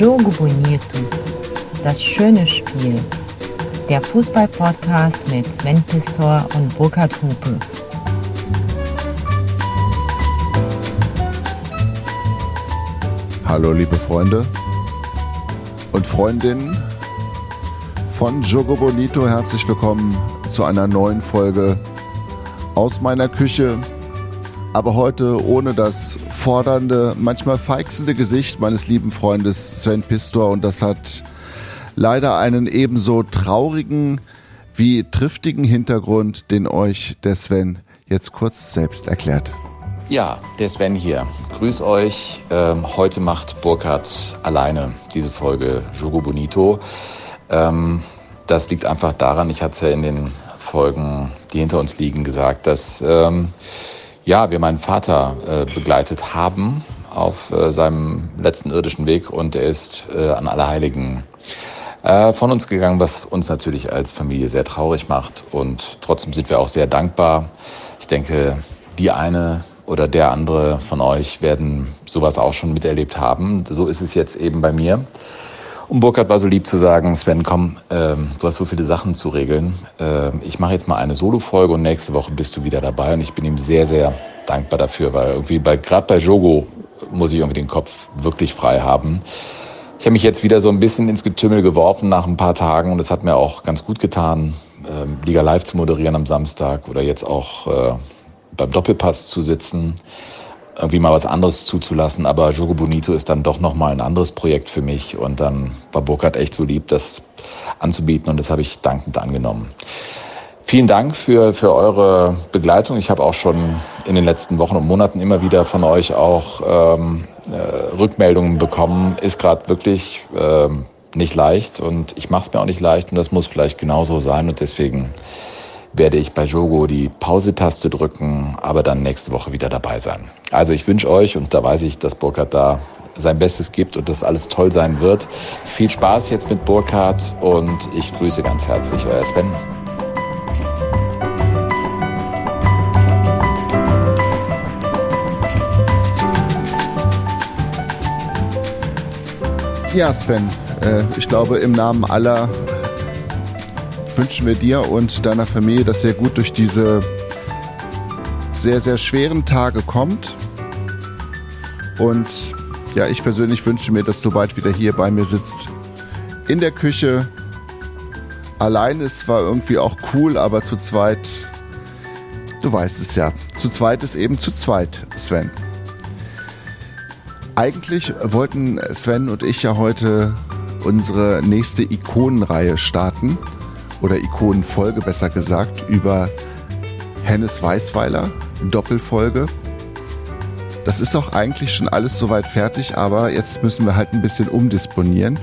Jogo Bonito, das schöne Spiel. Der Fußball-Podcast mit Sven Pistor und Burkhard Hupe. Hallo liebe Freunde und Freundinnen von Jogo Bonito. Herzlich willkommen zu einer neuen Folge aus meiner Küche. Aber heute ohne das fordernde, manchmal feixende Gesicht meines lieben Freundes Sven Pistor. Und das hat leider einen ebenso traurigen wie triftigen Hintergrund, den euch der Sven jetzt kurz selbst erklärt. Ja, der Sven hier. Grüß euch. Ähm, heute macht Burkhard alleine diese Folge Jogo Bonito. Ähm, das liegt einfach daran, ich hatte es ja in den Folgen, die hinter uns liegen, gesagt, dass ähm, ja, wir meinen Vater äh, begleitet haben auf äh, seinem letzten irdischen Weg und er ist äh, an Allerheiligen äh, von uns gegangen, was uns natürlich als Familie sehr traurig macht und trotzdem sind wir auch sehr dankbar. Ich denke, die eine oder der andere von euch werden sowas auch schon miterlebt haben. So ist es jetzt eben bei mir. Und Burkhard war so lieb zu sagen, Sven, komm, ähm, du hast so viele Sachen zu regeln. Ähm, ich mache jetzt mal eine Solo-Folge und nächste Woche bist du wieder dabei. Und ich bin ihm sehr, sehr dankbar dafür, weil irgendwie bei gerade bei Jogo muss ich irgendwie den Kopf wirklich frei haben. Ich habe mich jetzt wieder so ein bisschen ins Getümmel geworfen nach ein paar Tagen und es hat mir auch ganz gut getan, ähm, Liga Live zu moderieren am Samstag oder jetzt auch äh, beim Doppelpass zu sitzen irgendwie mal was anderes zuzulassen. Aber Jogo Bonito ist dann doch nochmal ein anderes Projekt für mich. Und dann war Burkhardt echt so lieb, das anzubieten. Und das habe ich dankend angenommen. Vielen Dank für, für eure Begleitung. Ich habe auch schon in den letzten Wochen und Monaten immer wieder von euch auch ähm, äh, Rückmeldungen bekommen. Ist gerade wirklich ähm, nicht leicht und ich mache es mir auch nicht leicht und das muss vielleicht genauso sein und deswegen werde ich bei Jogo die Pause-Taste drücken, aber dann nächste Woche wieder dabei sein. Also ich wünsche euch, und da weiß ich, dass Burkhard da sein Bestes gibt und dass alles toll sein wird. Viel Spaß jetzt mit Burkhard und ich grüße ganz herzlich euer Sven. Ja, Sven, äh, ich glaube im Namen aller wünschen wir dir und deiner Familie, dass ihr gut durch diese sehr, sehr schweren Tage kommt. Und ja, ich persönlich wünsche mir, dass du bald wieder hier bei mir sitzt. In der Küche. Allein ist zwar irgendwie auch cool, aber zu zweit, du weißt es ja, zu zweit ist eben zu zweit, Sven. Eigentlich wollten Sven und ich ja heute unsere nächste Ikonenreihe starten oder Ikonenfolge besser gesagt, über Hennes Weißweiler, Doppelfolge. Das ist auch eigentlich schon alles soweit fertig, aber jetzt müssen wir halt ein bisschen umdisponieren.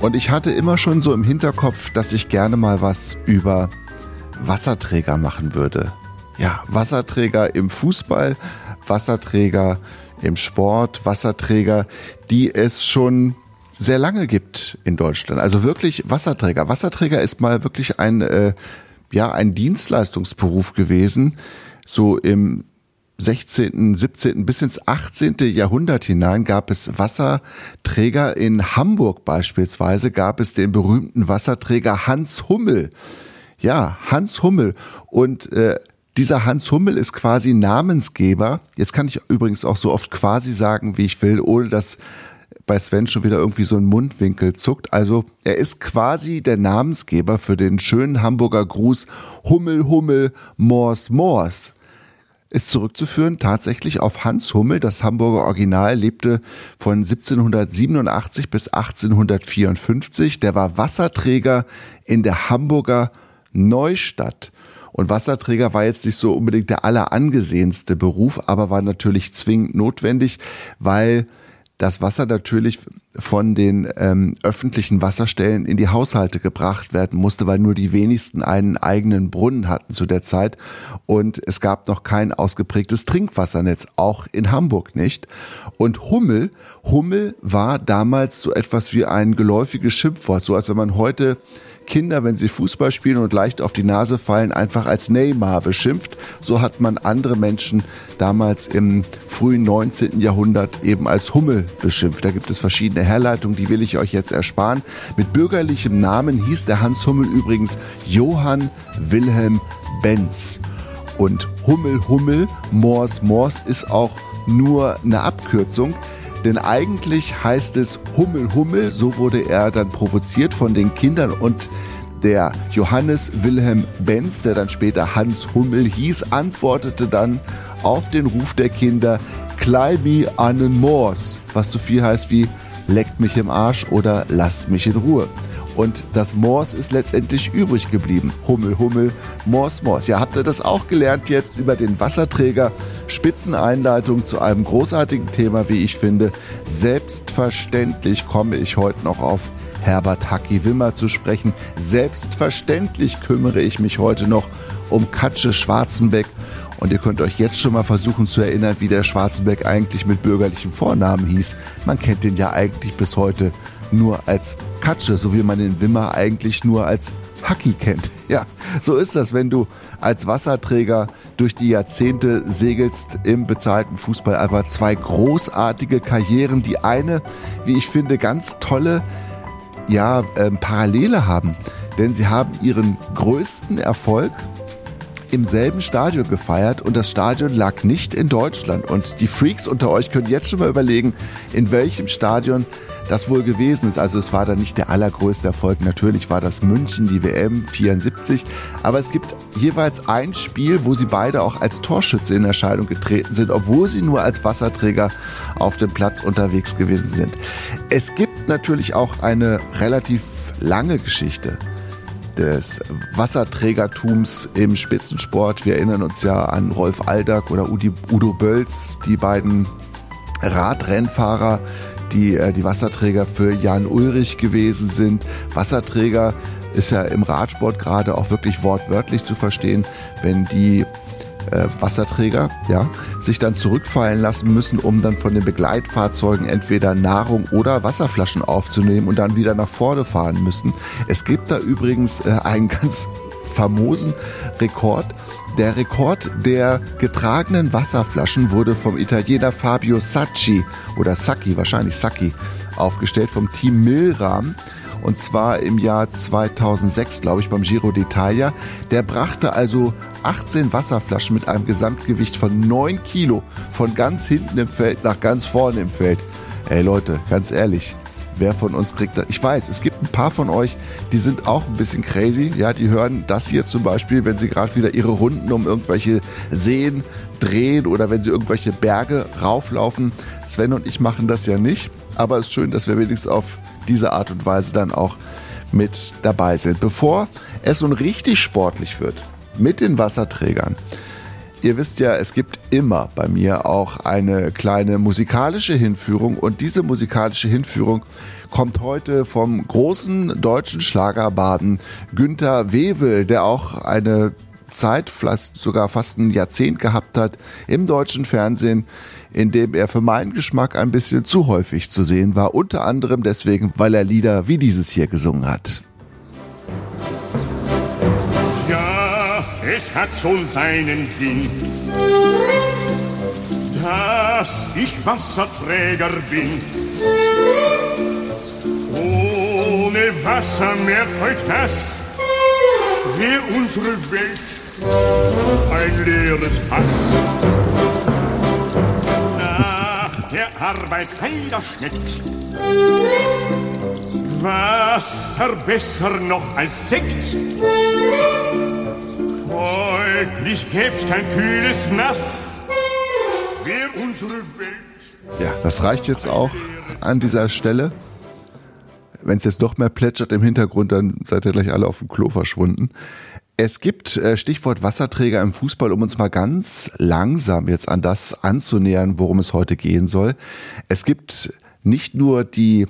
Und ich hatte immer schon so im Hinterkopf, dass ich gerne mal was über Wasserträger machen würde. Ja, Wasserträger im Fußball, Wasserträger im Sport, Wasserträger, die es schon sehr lange gibt in Deutschland. Also wirklich Wasserträger. Wasserträger ist mal wirklich ein, äh, ja, ein Dienstleistungsberuf gewesen, so im 16., 17. bis ins 18. Jahrhundert hinein gab es Wasserträger. In Hamburg beispielsweise gab es den berühmten Wasserträger Hans Hummel. Ja, Hans Hummel. Und äh, dieser Hans Hummel ist quasi Namensgeber. Jetzt kann ich übrigens auch so oft quasi sagen, wie ich will, ohne dass bei Sven schon wieder irgendwie so ein Mundwinkel zuckt. Also er ist quasi der Namensgeber für den schönen Hamburger Gruß Hummel, Hummel, Mors, Mors. Ist zurückzuführen tatsächlich auf Hans Hummel. Das Hamburger Original lebte von 1787 bis 1854. Der war Wasserträger in der Hamburger Neustadt. Und Wasserträger war jetzt nicht so unbedingt der allerangesehenste Beruf, aber war natürlich zwingend notwendig, weil das Wasser natürlich von den ähm, öffentlichen Wasserstellen in die Haushalte gebracht werden musste, weil nur die wenigsten einen eigenen Brunnen hatten zu der Zeit und es gab noch kein ausgeprägtes Trinkwassernetz, auch in Hamburg nicht. Und Hummel, Hummel war damals so etwas wie ein geläufiges Schimpfwort, so als wenn man heute Kinder, wenn sie Fußball spielen und leicht auf die Nase fallen, einfach als Neymar beschimpft. So hat man andere Menschen damals im frühen 19. Jahrhundert eben als Hummel beschimpft. Da gibt es verschiedene Herleitungen, die will ich euch jetzt ersparen. Mit bürgerlichem Namen hieß der Hans Hummel übrigens Johann Wilhelm Benz. Und Hummel Hummel, Mors Mors ist auch nur eine Abkürzung. Denn eigentlich heißt es Hummel Hummel, so wurde er dann provoziert von den Kindern. Und der Johannes Wilhelm Benz, der dann später Hans Hummel hieß, antwortete dann auf den Ruf der Kinder Klei mi anen Moors, was so viel heißt wie leckt mich im Arsch oder lasst mich in Ruhe. Und das Mors ist letztendlich übrig geblieben. Hummel, Hummel, Mors, Mors. Ja, habt ihr das auch gelernt jetzt über den Wasserträger? Spitzeneinleitung zu einem großartigen Thema, wie ich finde. Selbstverständlich komme ich heute noch auf Herbert Hacki Wimmer zu sprechen. Selbstverständlich kümmere ich mich heute noch um Katsche Schwarzenbeck. Und ihr könnt euch jetzt schon mal versuchen zu erinnern, wie der Schwarzenbeck eigentlich mit bürgerlichem Vornamen hieß. Man kennt den ja eigentlich bis heute nur als Katsche, so wie man den Wimmer eigentlich nur als Hacki kennt. Ja, so ist das, wenn du als Wasserträger durch die Jahrzehnte segelst im bezahlten Fußball. Aber zwei großartige Karrieren, die eine, wie ich finde, ganz tolle ja, ähm, Parallele haben. Denn sie haben ihren größten Erfolg im selben Stadion gefeiert und das Stadion lag nicht in Deutschland. Und die Freaks unter euch können jetzt schon mal überlegen, in welchem Stadion das wohl gewesen ist. Also es war da nicht der allergrößte Erfolg. Natürlich war das München, die WM 74. Aber es gibt jeweils ein Spiel, wo sie beide auch als Torschütze in Erscheinung getreten sind, obwohl sie nur als Wasserträger auf dem Platz unterwegs gewesen sind. Es gibt natürlich auch eine relativ lange Geschichte des Wasserträgertums im Spitzensport. Wir erinnern uns ja an Rolf Aldag oder Udo Bölz, die beiden Radrennfahrer, die äh, die Wasserträger für Jan Ulrich gewesen sind. Wasserträger ist ja im Radsport gerade auch wirklich wortwörtlich zu verstehen, wenn die äh, Wasserträger ja, sich dann zurückfallen lassen müssen, um dann von den Begleitfahrzeugen entweder Nahrung oder Wasserflaschen aufzunehmen und dann wieder nach vorne fahren müssen. Es gibt da übrigens äh, einen ganz famosen Rekord. Der Rekord der getragenen Wasserflaschen wurde vom Italiener Fabio Sacchi oder Sacchi, wahrscheinlich Sacchi, aufgestellt vom Team Milram. Und zwar im Jahr 2006, glaube ich, beim Giro d'Italia. Der brachte also 18 Wasserflaschen mit einem Gesamtgewicht von 9 Kilo von ganz hinten im Feld nach ganz vorne im Feld. Ey Leute, ganz ehrlich, wer von uns kriegt das. Ich weiß, es gibt ein paar von euch, die sind auch ein bisschen crazy. Ja, die hören das hier zum Beispiel, wenn sie gerade wieder ihre Runden um irgendwelche Seen drehen oder wenn sie irgendwelche Berge rauflaufen. Sven und ich machen das ja nicht, aber es ist schön, dass wir wenigstens auf diese Art und Weise dann auch mit dabei sind. Bevor es nun richtig sportlich wird mit den Wasserträgern, Ihr wisst ja, es gibt immer bei mir auch eine kleine musikalische Hinführung und diese musikalische Hinführung kommt heute vom großen deutschen Schlagerbaden Günther Wewel, der auch eine Zeit, vielleicht sogar fast ein Jahrzehnt gehabt hat im deutschen Fernsehen, in dem er für meinen Geschmack ein bisschen zu häufig zu sehen war, unter anderem deswegen, weil er Lieder wie dieses hier gesungen hat. es hat schon seinen Sinn, dass ich Wasserträger bin. Ohne Wasser merkt euch das, wäre unsere Welt ein leeres Fass. Arbeit keiner schmeckt Wasser besser noch als Sekt. Folglich gäb's kein kühles Nass. Wär unsere Welt. Ja, das reicht jetzt auch an dieser Stelle. Wenn es jetzt noch mehr plätschert im Hintergrund, dann seid ihr gleich alle auf dem Klo verschwunden. Es gibt äh, Stichwort Wasserträger im Fußball, um uns mal ganz langsam jetzt an das anzunähern, worum es heute gehen soll. Es gibt nicht nur die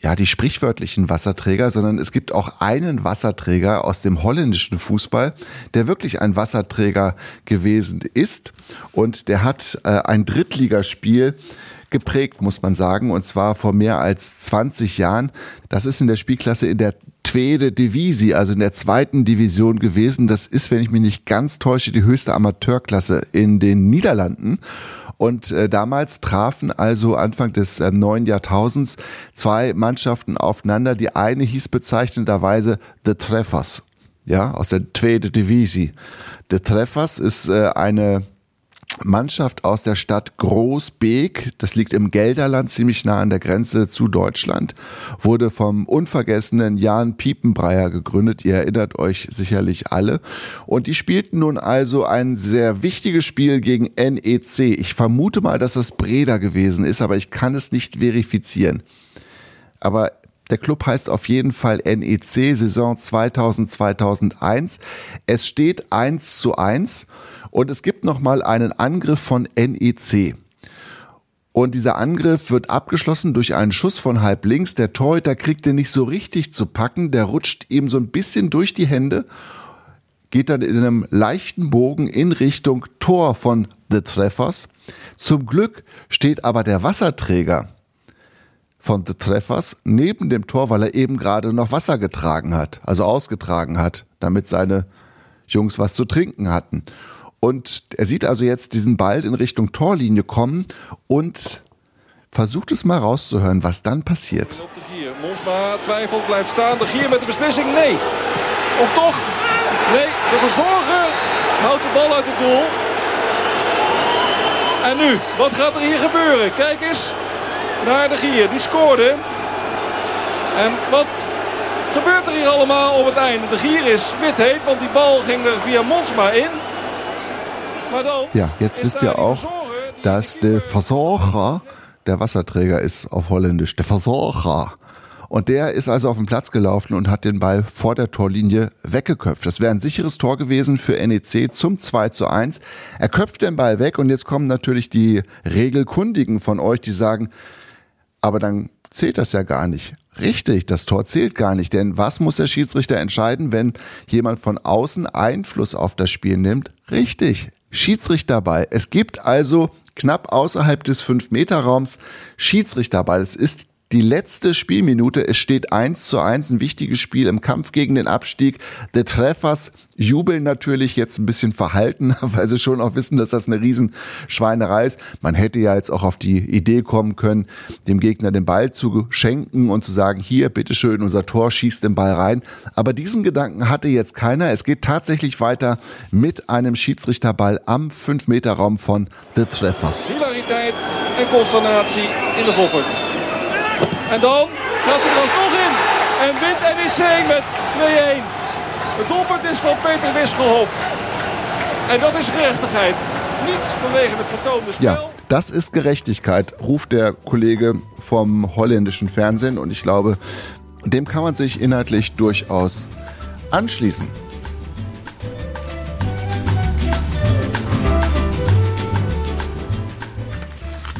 ja, die sprichwörtlichen Wasserträger, sondern es gibt auch einen Wasserträger aus dem holländischen Fußball, der wirklich ein Wasserträger gewesen ist. Und der hat äh, ein Drittligaspiel geprägt, muss man sagen, und zwar vor mehr als 20 Jahren. Das ist in der Spielklasse in der Tweede Divisi, also in der zweiten Division gewesen. Das ist, wenn ich mich nicht ganz täusche, die höchste Amateurklasse in den Niederlanden. Und äh, damals trafen also Anfang des äh, neuen Jahrtausends zwei Mannschaften aufeinander. Die eine hieß bezeichnenderweise The Treffers, ja, aus der Tweede Divisi. The Treffers ist äh, eine Mannschaft aus der Stadt Großbeek, das liegt im Gelderland, ziemlich nah an der Grenze zu Deutschland, wurde vom unvergessenen Jan Piepenbreyer gegründet. Ihr erinnert euch sicherlich alle. Und die spielten nun also ein sehr wichtiges Spiel gegen NEC. Ich vermute mal, dass das Breda gewesen ist, aber ich kann es nicht verifizieren. Aber der Club heißt auf jeden Fall NEC Saison 2000-2001. Es steht 1 zu 1 und es gibt nochmal einen Angriff von NEC. Und dieser Angriff wird abgeschlossen durch einen Schuss von halb links. Der Torhüter kriegt den nicht so richtig zu packen. Der rutscht ihm so ein bisschen durch die Hände, geht dann in einem leichten Bogen in Richtung Tor von The Treffers. Zum Glück steht aber der Wasserträger von The Treffers neben dem Tor, weil er eben gerade noch Wasser getragen hat, also ausgetragen hat, damit seine Jungs was zu trinken hatten. Und er sieht also jetzt diesen Ball in Richtung Torlinie kommen und versucht es mal rauszuhören, was dann passiert. Monsma twijfelt, blijft staan. De Gier met de beslissing, nee. Of toch? Nee, de verzorger houdt de bal uit het doel. En nu, wat gaat er hier gebeuren? Kijk eens naar de Gier, die scoorde. En wat gebeurt er hier allemaal op het einde? De Gier is wit heet, want die bal ging er via Monsma in. Ja, jetzt wisst ihr auch, dass der Versorger der Wasserträger ist auf Holländisch. Der Versorger. Und der ist also auf den Platz gelaufen und hat den Ball vor der Torlinie weggeköpft. Das wäre ein sicheres Tor gewesen für NEC zum 2 zu 1. Er köpft den Ball weg und jetzt kommen natürlich die Regelkundigen von euch, die sagen, aber dann zählt das ja gar nicht. Richtig, das Tor zählt gar nicht, denn was muss der Schiedsrichter entscheiden, wenn jemand von außen Einfluss auf das Spiel nimmt? Richtig, Schiedsrichterball. Es gibt also knapp außerhalb des 5-Meter-Raums Schiedsrichterball. Es ist die letzte Spielminute. Es steht 1 zu 1, ein wichtiges Spiel im Kampf gegen den Abstieg. The Treffers jubeln natürlich jetzt ein bisschen verhalten, weil sie schon auch wissen, dass das eine Riesenschweinerei ist. Man hätte ja jetzt auch auf die Idee kommen können, dem Gegner den Ball zu schenken und zu sagen, hier, bitteschön, unser Tor schießt den Ball rein. Aber diesen Gedanken hatte jetzt keiner. Es geht tatsächlich weiter mit einem Schiedsrichterball am 5-Meter-Raum von The Treffers. Hilariteit en consternatie in de Volkert. En dan gaat hij er alsnog in. En wint NEC met 2-1. Het doelpunt is van Peter Wisselhof. En dat is gerechtigheid. Niet vanwege het vertoonde spel. Ja, das ist Gerechtigkeit, ruft der Kollege vom holländischen Fernsehen. Und ich glaube, dem kann man sich inhaltlich durchaus anschließen.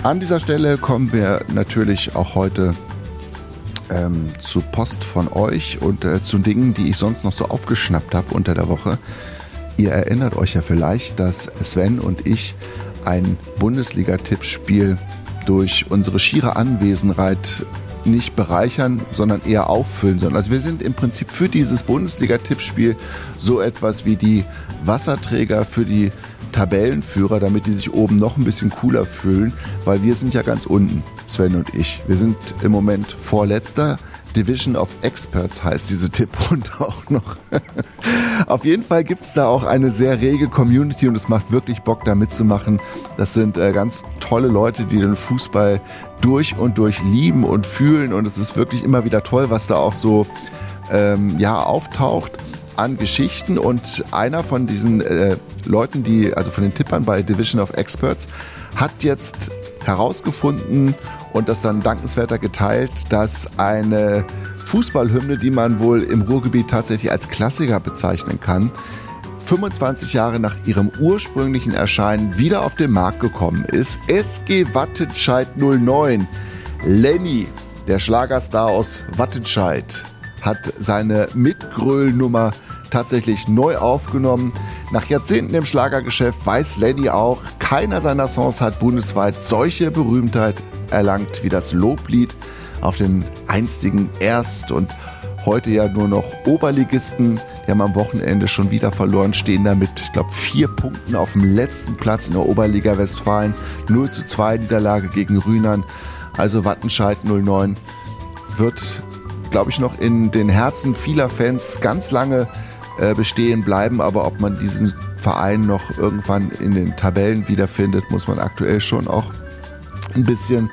An dieser Stelle kommen wir natürlich auch heute ähm, zu Post von euch und äh, zu Dingen, die ich sonst noch so aufgeschnappt habe unter der Woche. Ihr erinnert euch ja vielleicht, dass Sven und ich ein Bundesliga-Tippspiel durch unsere schiere Anwesenheit nicht bereichern, sondern eher auffüllen sollen. Also wir sind im Prinzip für dieses Bundesliga-Tippspiel so etwas wie die Wasserträger für die Tabellenführer, damit die sich oben noch ein bisschen cooler fühlen, weil wir sind ja ganz unten, Sven und ich. Wir sind im Moment vorletzter. Division of Experts heißt diese Tipprunde auch noch. Auf jeden Fall gibt es da auch eine sehr rege Community und es macht wirklich Bock, da mitzumachen. Das sind äh, ganz tolle Leute, die den Fußball durch und durch lieben und fühlen. Und es ist wirklich immer wieder toll, was da auch so ähm, ja auftaucht an Geschichten. Und einer von diesen äh, Leuten, die, also von den Tippern bei Division of Experts, hat jetzt herausgefunden und das dann dankenswerter geteilt, dass eine Fußballhymne, die man wohl im Ruhrgebiet tatsächlich als Klassiker bezeichnen kann, 25 Jahre nach ihrem ursprünglichen Erscheinen wieder auf den Markt gekommen ist. SG Wattenscheid 09. Lenny, der Schlagerstar aus Wattenscheid, hat seine Mitgröl-Nummer tatsächlich neu aufgenommen. Nach Jahrzehnten im Schlagergeschäft weiß Lenny auch, keiner seiner Songs hat bundesweit solche Berühmtheit erlangt wie das Loblied auf den einstigen Erst- und heute ja nur noch Oberligisten. Die haben am Wochenende schon wieder verloren, stehen da mit, ich glaube, vier Punkten auf dem letzten Platz in der Oberliga Westfalen. 0 zu 2 Niederlage gegen Rühnern. Also Wattenscheid 09 wird, glaube ich, noch in den Herzen vieler Fans ganz lange äh, bestehen bleiben. Aber ob man diesen Verein noch irgendwann in den Tabellen wiederfindet, muss man aktuell schon auch ein bisschen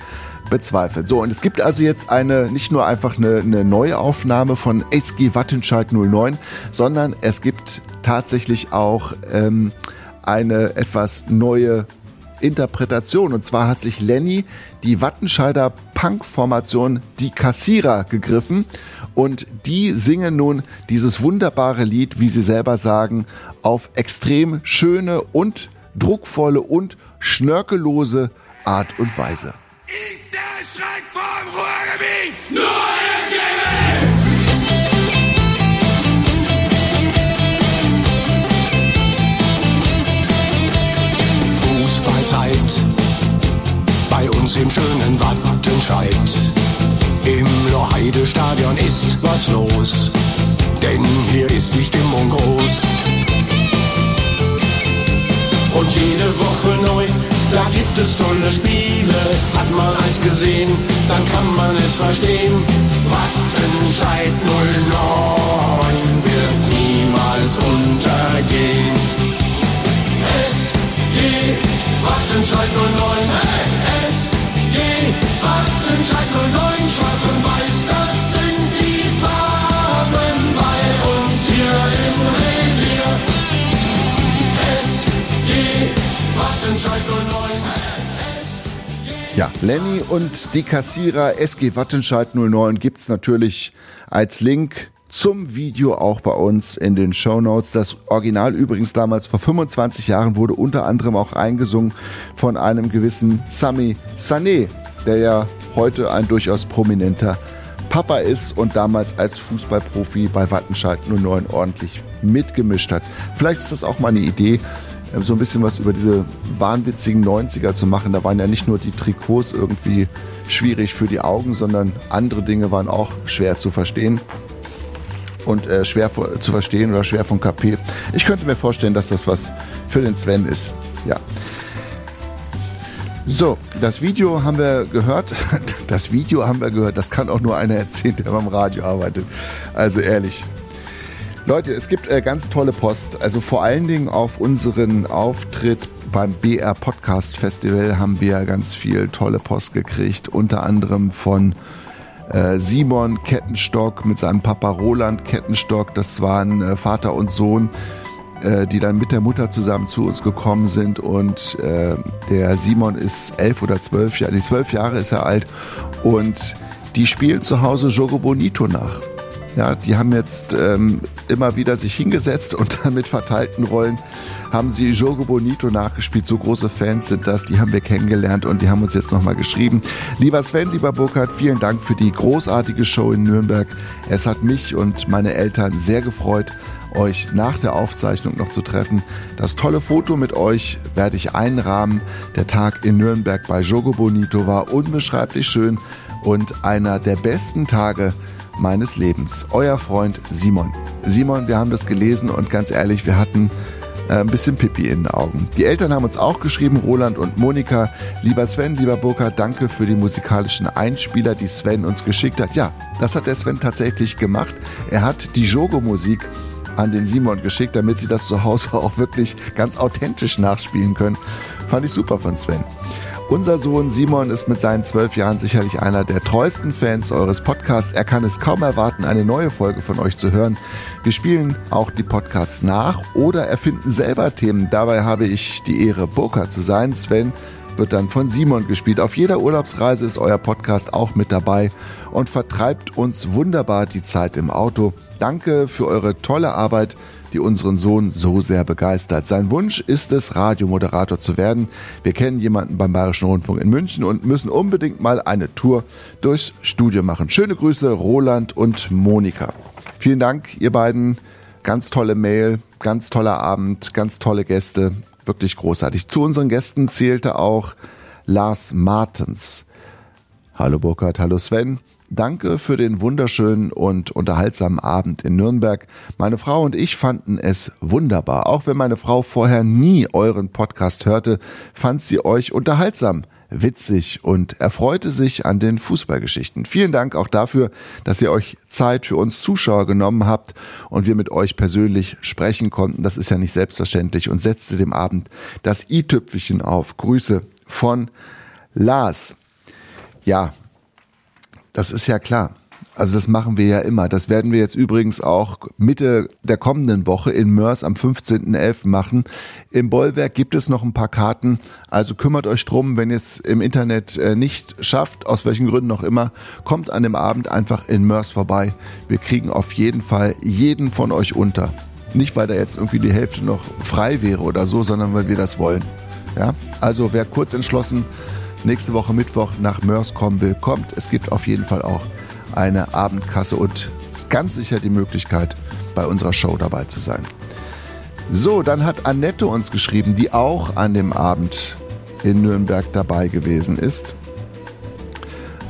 bezweifelt. So, und es gibt also jetzt eine, nicht nur einfach eine, eine Neuaufnahme von SG Wattenscheid 09, sondern es gibt tatsächlich auch ähm, eine etwas neue Interpretation. Und zwar hat sich Lenny die Wattenscheider Punk-Formation Die Kassierer gegriffen und die singen nun dieses wunderbare Lied, wie sie selber sagen, auf extrem schöne und druckvolle und schnörkellose Art und Weise. Schreck vom Ruhrgebiet nur Fußballzeit bei uns im schönen Wattenscheid. Im Loheide-Stadion ist was los, denn hier ist die Stimmung groß. Und jede Woche neu da gibt es tolle Spiele. Hat man eins gesehen, dann kann man es verstehen. Wattenscheid 09 wird niemals untergehen. SG Wattenscheid 09, hey, SG Wattenscheid 09, schwarz und weiß, Ja, Lenny und die Kassierer SG Wattenscheid 09 gibt's natürlich als Link zum Video auch bei uns in den Show Notes. Das Original übrigens damals vor 25 Jahren wurde unter anderem auch eingesungen von einem gewissen Sami Sané, der ja heute ein durchaus prominenter Papa ist und damals als Fußballprofi bei Wattenscheid 09 ordentlich mitgemischt hat. Vielleicht ist das auch mal eine Idee, so ein bisschen was über diese wahnwitzigen 90er zu machen. Da waren ja nicht nur die Trikots irgendwie schwierig für die Augen, sondern andere Dinge waren auch schwer zu verstehen. Und äh, schwer zu verstehen oder schwer vom KP. Ich könnte mir vorstellen, dass das was für den Sven ist. Ja. So, das Video haben wir gehört. Das Video haben wir gehört. Das kann auch nur einer erzählen, der beim Radio arbeitet. Also ehrlich, Leute, es gibt äh, ganz tolle Post. Also vor allen Dingen auf unseren Auftritt beim BR Podcast Festival haben wir ganz viel tolle Post gekriegt. Unter anderem von äh, Simon Kettenstock mit seinem Papa Roland Kettenstock. Das waren äh, Vater und Sohn, äh, die dann mit der Mutter zusammen zu uns gekommen sind. Und äh, der Simon ist elf oder zwölf Jahre, nee, zwölf Jahre ist er alt. Und die spielen zu Hause Jogo Bonito nach. Ja, die haben jetzt ähm, immer wieder sich hingesetzt und dann mit verteilten Rollen haben sie Jogo Bonito nachgespielt. So große Fans sind das, die haben wir kennengelernt und die haben uns jetzt nochmal geschrieben. Lieber Sven, lieber Burkhard, vielen Dank für die großartige Show in Nürnberg. Es hat mich und meine Eltern sehr gefreut, euch nach der Aufzeichnung noch zu treffen. Das tolle Foto mit euch werde ich einrahmen. Der Tag in Nürnberg bei Jogo Bonito war unbeschreiblich schön und einer der besten Tage meines Lebens. Euer Freund Simon. Simon, wir haben das gelesen und ganz ehrlich, wir hatten äh, ein bisschen Pipi in den Augen. Die Eltern haben uns auch geschrieben, Roland und Monika. Lieber Sven, lieber Burkhard, danke für die musikalischen Einspieler, die Sven uns geschickt hat. Ja, das hat der Sven tatsächlich gemacht. Er hat die Jogo-Musik an den Simon geschickt, damit sie das zu Hause auch wirklich ganz authentisch nachspielen können. Fand ich super von Sven. Unser Sohn Simon ist mit seinen zwölf Jahren sicherlich einer der treuesten Fans eures Podcasts. Er kann es kaum erwarten, eine neue Folge von euch zu hören. Wir spielen auch die Podcasts nach oder erfinden selber Themen. Dabei habe ich die Ehre, Burka zu sein. Sven wird dann von Simon gespielt. Auf jeder Urlaubsreise ist euer Podcast auch mit dabei und vertreibt uns wunderbar die Zeit im Auto. Danke für eure tolle Arbeit die unseren Sohn so sehr begeistert. Sein Wunsch ist es, Radiomoderator zu werden. Wir kennen jemanden beim Bayerischen Rundfunk in München und müssen unbedingt mal eine Tour durchs Studio machen. Schöne Grüße, Roland und Monika. Vielen Dank, ihr beiden. Ganz tolle Mail, ganz toller Abend, ganz tolle Gäste. Wirklich großartig. Zu unseren Gästen zählte auch Lars Martens. Hallo Burkhard, hallo Sven. Danke für den wunderschönen und unterhaltsamen Abend in Nürnberg. Meine Frau und ich fanden es wunderbar. Auch wenn meine Frau vorher nie euren Podcast hörte, fand sie euch unterhaltsam witzig und erfreute sich an den Fußballgeschichten. Vielen Dank auch dafür, dass ihr euch Zeit für uns Zuschauer genommen habt und wir mit euch persönlich sprechen konnten. Das ist ja nicht selbstverständlich und setzte dem Abend das i-Tüpfelchen auf. Grüße von Lars. Ja, das ist ja klar. Also das machen wir ja immer. Das werden wir jetzt übrigens auch Mitte der kommenden Woche in Mörs am 15.11. machen. Im Bollwerk gibt es noch ein paar Karten. Also kümmert euch drum, wenn ihr es im Internet äh, nicht schafft, aus welchen Gründen auch immer, kommt an dem Abend einfach in Mörs vorbei. Wir kriegen auf jeden Fall jeden von euch unter. Nicht, weil da jetzt irgendwie die Hälfte noch frei wäre oder so, sondern weil wir das wollen. Ja? Also wer kurz entschlossen nächste Woche Mittwoch nach Mörs kommen will, kommt. Es gibt auf jeden Fall auch eine Abendkasse und ganz sicher die Möglichkeit, bei unserer Show dabei zu sein. So, dann hat Annette uns geschrieben, die auch an dem Abend in Nürnberg dabei gewesen ist.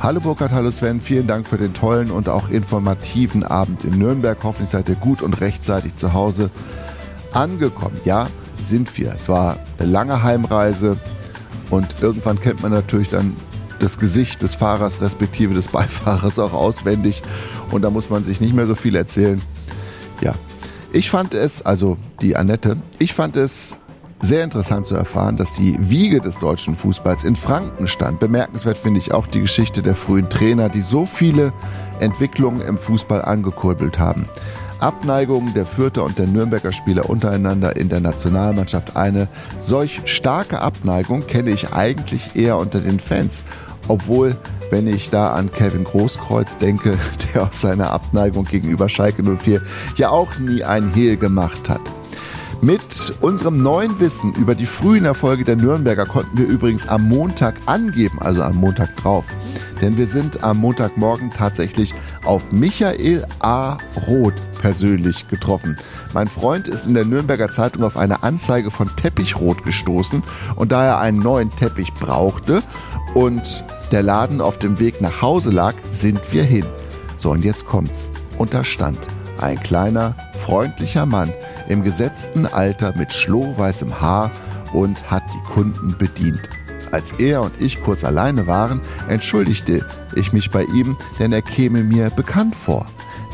Hallo Burkhard, hallo Sven, vielen Dank für den tollen und auch informativen Abend in Nürnberg. Hoffentlich seid ihr gut und rechtzeitig zu Hause angekommen. Ja, sind wir. Es war eine lange Heimreise und irgendwann kennt man natürlich dann das Gesicht des Fahrers respektive des Beifahrers auch auswendig und da muss man sich nicht mehr so viel erzählen. Ja, ich fand es, also die Annette, ich fand es sehr interessant zu erfahren, dass die Wiege des deutschen Fußballs in Franken stand. Bemerkenswert finde ich auch die Geschichte der frühen Trainer, die so viele Entwicklungen im Fußball angekurbelt haben. Abneigung der Fürther und der Nürnberger Spieler untereinander in der Nationalmannschaft. Eine solch starke Abneigung kenne ich eigentlich eher unter den Fans. Obwohl, wenn ich da an Kevin Großkreuz denke, der aus seiner Abneigung gegenüber Schalke 04 ja auch nie ein Hehl gemacht hat. Mit unserem neuen Wissen über die frühen Erfolge der Nürnberger konnten wir übrigens am Montag angeben, also am Montag drauf. Denn wir sind am Montagmorgen tatsächlich auf Michael A. Roth persönlich getroffen. Mein Freund ist in der Nürnberger Zeitung auf eine Anzeige von Teppichrot gestoßen und da er einen neuen Teppich brauchte und der Laden auf dem Weg nach Hause lag, sind wir hin. So, und jetzt kommt's. Und da stand ein kleiner, freundlicher Mann im gesetzten Alter mit schlohweißem Haar und hat die Kunden bedient. Als er und ich kurz alleine waren, entschuldigte ich mich bei ihm, denn er käme mir bekannt vor.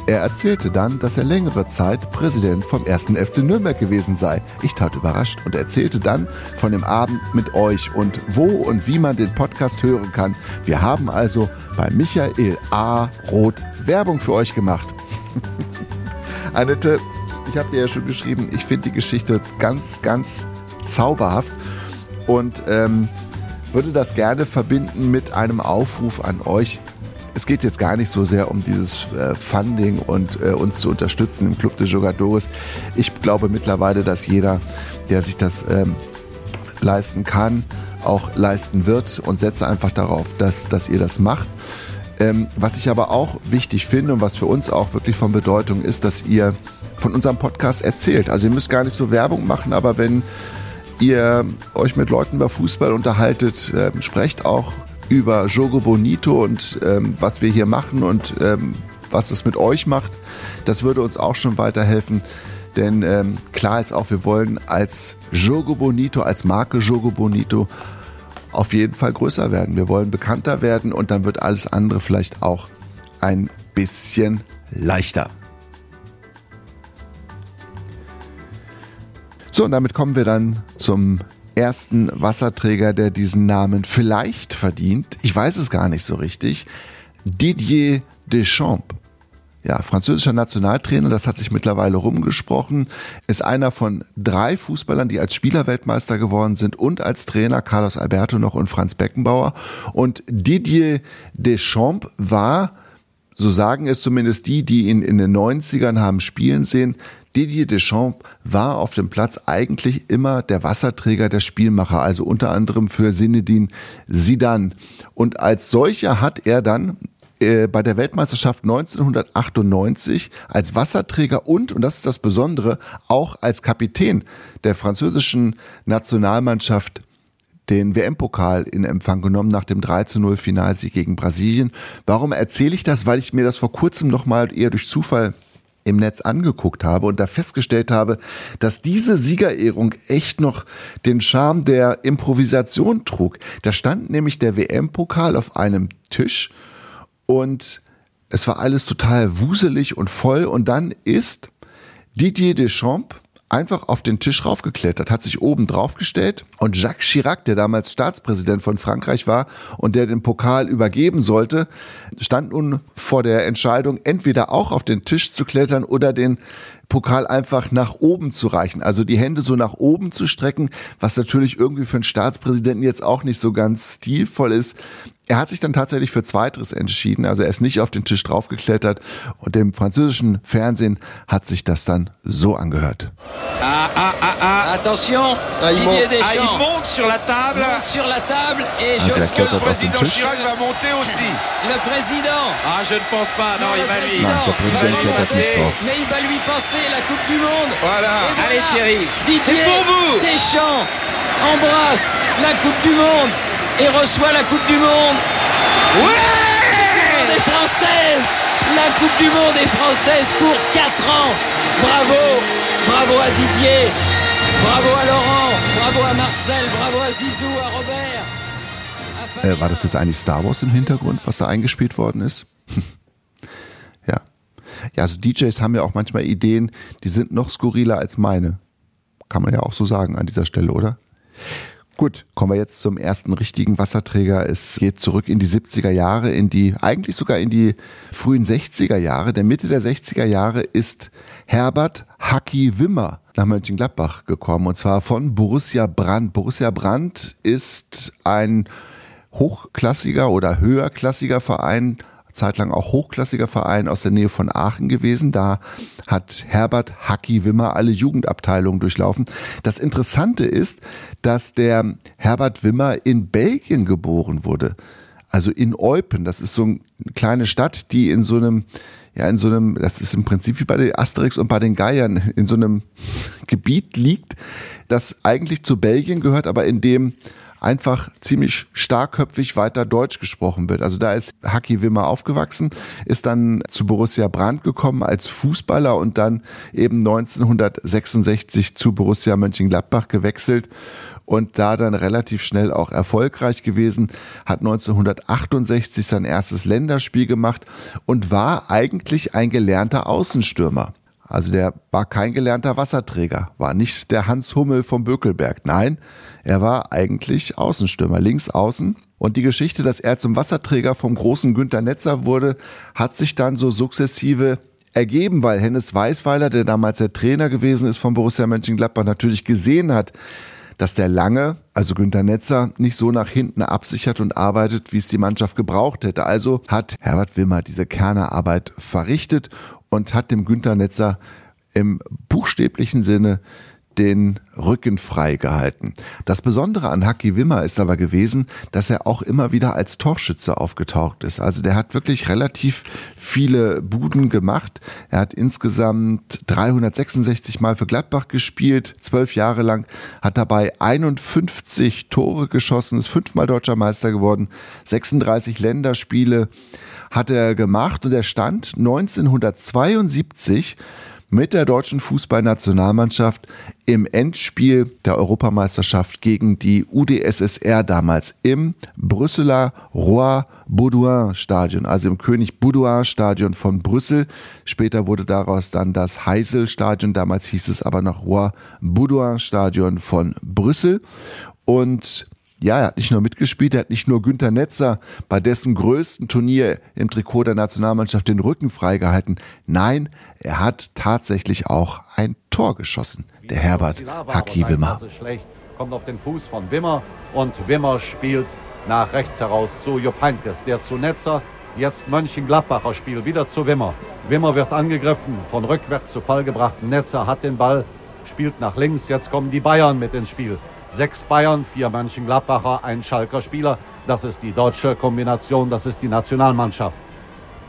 Er erzählte dann, dass er längere Zeit Präsident vom 1. FC Nürnberg gewesen sei. Ich tat überrascht und erzählte dann von dem Abend mit euch und wo und wie man den Podcast hören kann. Wir haben also bei Michael A. Roth Werbung für euch gemacht. Annette, ich habe dir ja schon geschrieben, ich finde die Geschichte ganz, ganz zauberhaft und ähm, würde das gerne verbinden mit einem Aufruf an euch es geht jetzt gar nicht so sehr um dieses äh, Funding und äh, uns zu unterstützen im Club de Jogadores. Ich glaube mittlerweile, dass jeder, der sich das ähm, leisten kann, auch leisten wird und setze einfach darauf, dass, dass ihr das macht. Ähm, was ich aber auch wichtig finde und was für uns auch wirklich von Bedeutung ist, dass ihr von unserem Podcast erzählt. Also ihr müsst gar nicht so Werbung machen, aber wenn ihr euch mit Leuten über Fußball unterhaltet, äh, sprecht auch über Jogo Bonito und ähm, was wir hier machen und ähm, was das mit euch macht. Das würde uns auch schon weiterhelfen. Denn ähm, klar ist auch, wir wollen als Jogo Bonito, als Marke Jogo Bonito auf jeden Fall größer werden. Wir wollen bekannter werden und dann wird alles andere vielleicht auch ein bisschen leichter. So, und damit kommen wir dann zum ersten Wasserträger, der diesen Namen vielleicht verdient. Ich weiß es gar nicht so richtig. Didier Deschamps. Ja, französischer Nationaltrainer, das hat sich mittlerweile rumgesprochen, ist einer von drei Fußballern, die als Spielerweltmeister geworden sind und als Trainer Carlos Alberto noch und Franz Beckenbauer. Und Didier Deschamps war, so sagen es zumindest die, die ihn in den 90ern haben spielen sehen, Didier Deschamps war auf dem Platz eigentlich immer der Wasserträger der Spielmacher, also unter anderem für Sinedin Sidan. Und als solcher hat er dann äh, bei der Weltmeisterschaft 1998 als Wasserträger und, und das ist das Besondere, auch als Kapitän der französischen Nationalmannschaft den WM-Pokal in Empfang genommen nach dem 3 zu 0 Finalsieg gegen Brasilien. Warum erzähle ich das? Weil ich mir das vor kurzem nochmal eher durch Zufall im Netz angeguckt habe und da festgestellt habe, dass diese Siegerehrung echt noch den Charme der Improvisation trug. Da stand nämlich der WM-Pokal auf einem Tisch und es war alles total wuselig und voll und dann ist Didier Deschamps einfach auf den Tisch raufgeklettert, hat sich oben draufgestellt und Jacques Chirac, der damals Staatspräsident von Frankreich war und der den Pokal übergeben sollte, stand nun vor der Entscheidung, entweder auch auf den Tisch zu klettern oder den Pokal einfach nach oben zu reichen, also die Hände so nach oben zu strecken, was natürlich irgendwie für einen Staatspräsidenten jetzt auch nicht so ganz stilvoll ist. Er hat sich dann tatsächlich für Zweiteres entschieden, also er ist nicht auf den Tisch draufgeklettert und im französischen Fernsehen hat sich das dann so angehört. Ah, ah, ah, ah. Attention, Ah, il, Didier monte, ah, il Deschamps monte sur la table. monte sur la table et Ah, je Est-ce que le président. Chirac va monter aussi le président. Ah, je ne pense pas. Non, il va lui. Non, le président va lui klettert passer, nicht drauf. Mais il va lui passer la Coupe du Monde. Voilà. Voilà, Allez, Thierry. Didier C'est pour vous. Deschamps embrasse la Coupe du Monde et reçoit la Coupe du Monde. Ouais des Françaises La Coupe du Monde est française pour 4 ans Bravo Bravo à Didier Bravo à Laurent Bravo à Marcel Bravo à Zizou, à Robert Äh, war das jetzt eigentlich Star Wars im Hintergrund, was da eingespielt worden ist? ja. Ja, also DJs haben ja auch manchmal Ideen, die sind noch skurriler als meine. Kann man ja auch so sagen an dieser Stelle, oder? Gut, kommen wir jetzt zum ersten richtigen Wasserträger. Es geht zurück in die 70er Jahre, in die, eigentlich sogar in die frühen 60er Jahre. Der Mitte der 60er Jahre ist Herbert Hacki Wimmer nach Mönchengladbach gekommen und zwar von Borussia Brandt. Borussia Brandt ist ein hochklassiger oder höherklassiger Verein, zeitlang auch hochklassiger Verein aus der Nähe von Aachen gewesen. Da hat Herbert Hacki Wimmer alle Jugendabteilungen durchlaufen. Das Interessante ist, dass der Herbert Wimmer in Belgien geboren wurde. Also in Eupen. Das ist so eine kleine Stadt, die in so einem ja, in so einem, das ist im Prinzip wie bei den Asterix und bei den Geiern, in so einem Gebiet liegt, das eigentlich zu Belgien gehört, aber in dem einfach ziemlich starkköpfig weiter Deutsch gesprochen wird. Also da ist Haki Wimmer aufgewachsen, ist dann zu Borussia Brandt gekommen als Fußballer und dann eben 1966 zu Borussia Mönchengladbach gewechselt und da dann relativ schnell auch erfolgreich gewesen, hat 1968 sein erstes Länderspiel gemacht und war eigentlich ein gelernter Außenstürmer. Also der war kein gelernter Wasserträger, war nicht der Hans Hummel vom Bökelberg. Nein, er war eigentlich Außenstürmer, links außen. Und die Geschichte, dass er zum Wasserträger vom großen Günter Netzer wurde, hat sich dann so sukzessive ergeben, weil Hennes Weißweiler, der damals der Trainer gewesen ist von Borussia Mönchengladbach, natürlich gesehen hat, dass der Lange, also Günter Netzer, nicht so nach hinten absichert und arbeitet, wie es die Mannschaft gebraucht hätte. Also hat Herbert Wimmer diese Kernerarbeit verrichtet und hat dem Günter Netzer im buchstäblichen Sinne den Rücken frei gehalten. Das Besondere an Haki Wimmer ist aber gewesen, dass er auch immer wieder als Torschütze aufgetaucht ist. Also der hat wirklich relativ viele Buden gemacht. Er hat insgesamt 366 Mal für Gladbach gespielt, zwölf Jahre lang, hat dabei 51 Tore geschossen, ist fünfmal deutscher Meister geworden, 36 Länderspiele hat er gemacht und er stand 1972 mit der deutschen Fußballnationalmannschaft im Endspiel der Europameisterschaft gegen die UdSSR damals im Brüsseler Roi Baudouin Stadion, also im König Baudouin Stadion von Brüssel. Später wurde daraus dann das Heysel Stadion, damals hieß es aber noch Roi Baudouin Stadion von Brüssel. Und ja, er hat nicht nur mitgespielt, er hat nicht nur Günter Netzer bei dessen größten Turnier im Trikot der Nationalmannschaft den Rücken freigehalten. Nein, er hat tatsächlich auch ein Tor geschossen, der Herbert Haki Wimmer. Kommt auf den Fuß von Wimmer und Wimmer spielt nach rechts heraus zu Jupp Heynckes, der zu Netzer, jetzt Mönchengladbacher Spiel, wieder zu Wimmer. Wimmer wird angegriffen, von rückwärts zu Fall gebracht. Netzer hat den Ball, spielt nach links, jetzt kommen die Bayern mit ins Spiel. Sechs Bayern, vier Mönchengladbacher, ein Schalker Spieler. Das ist die deutsche Kombination, das ist die Nationalmannschaft.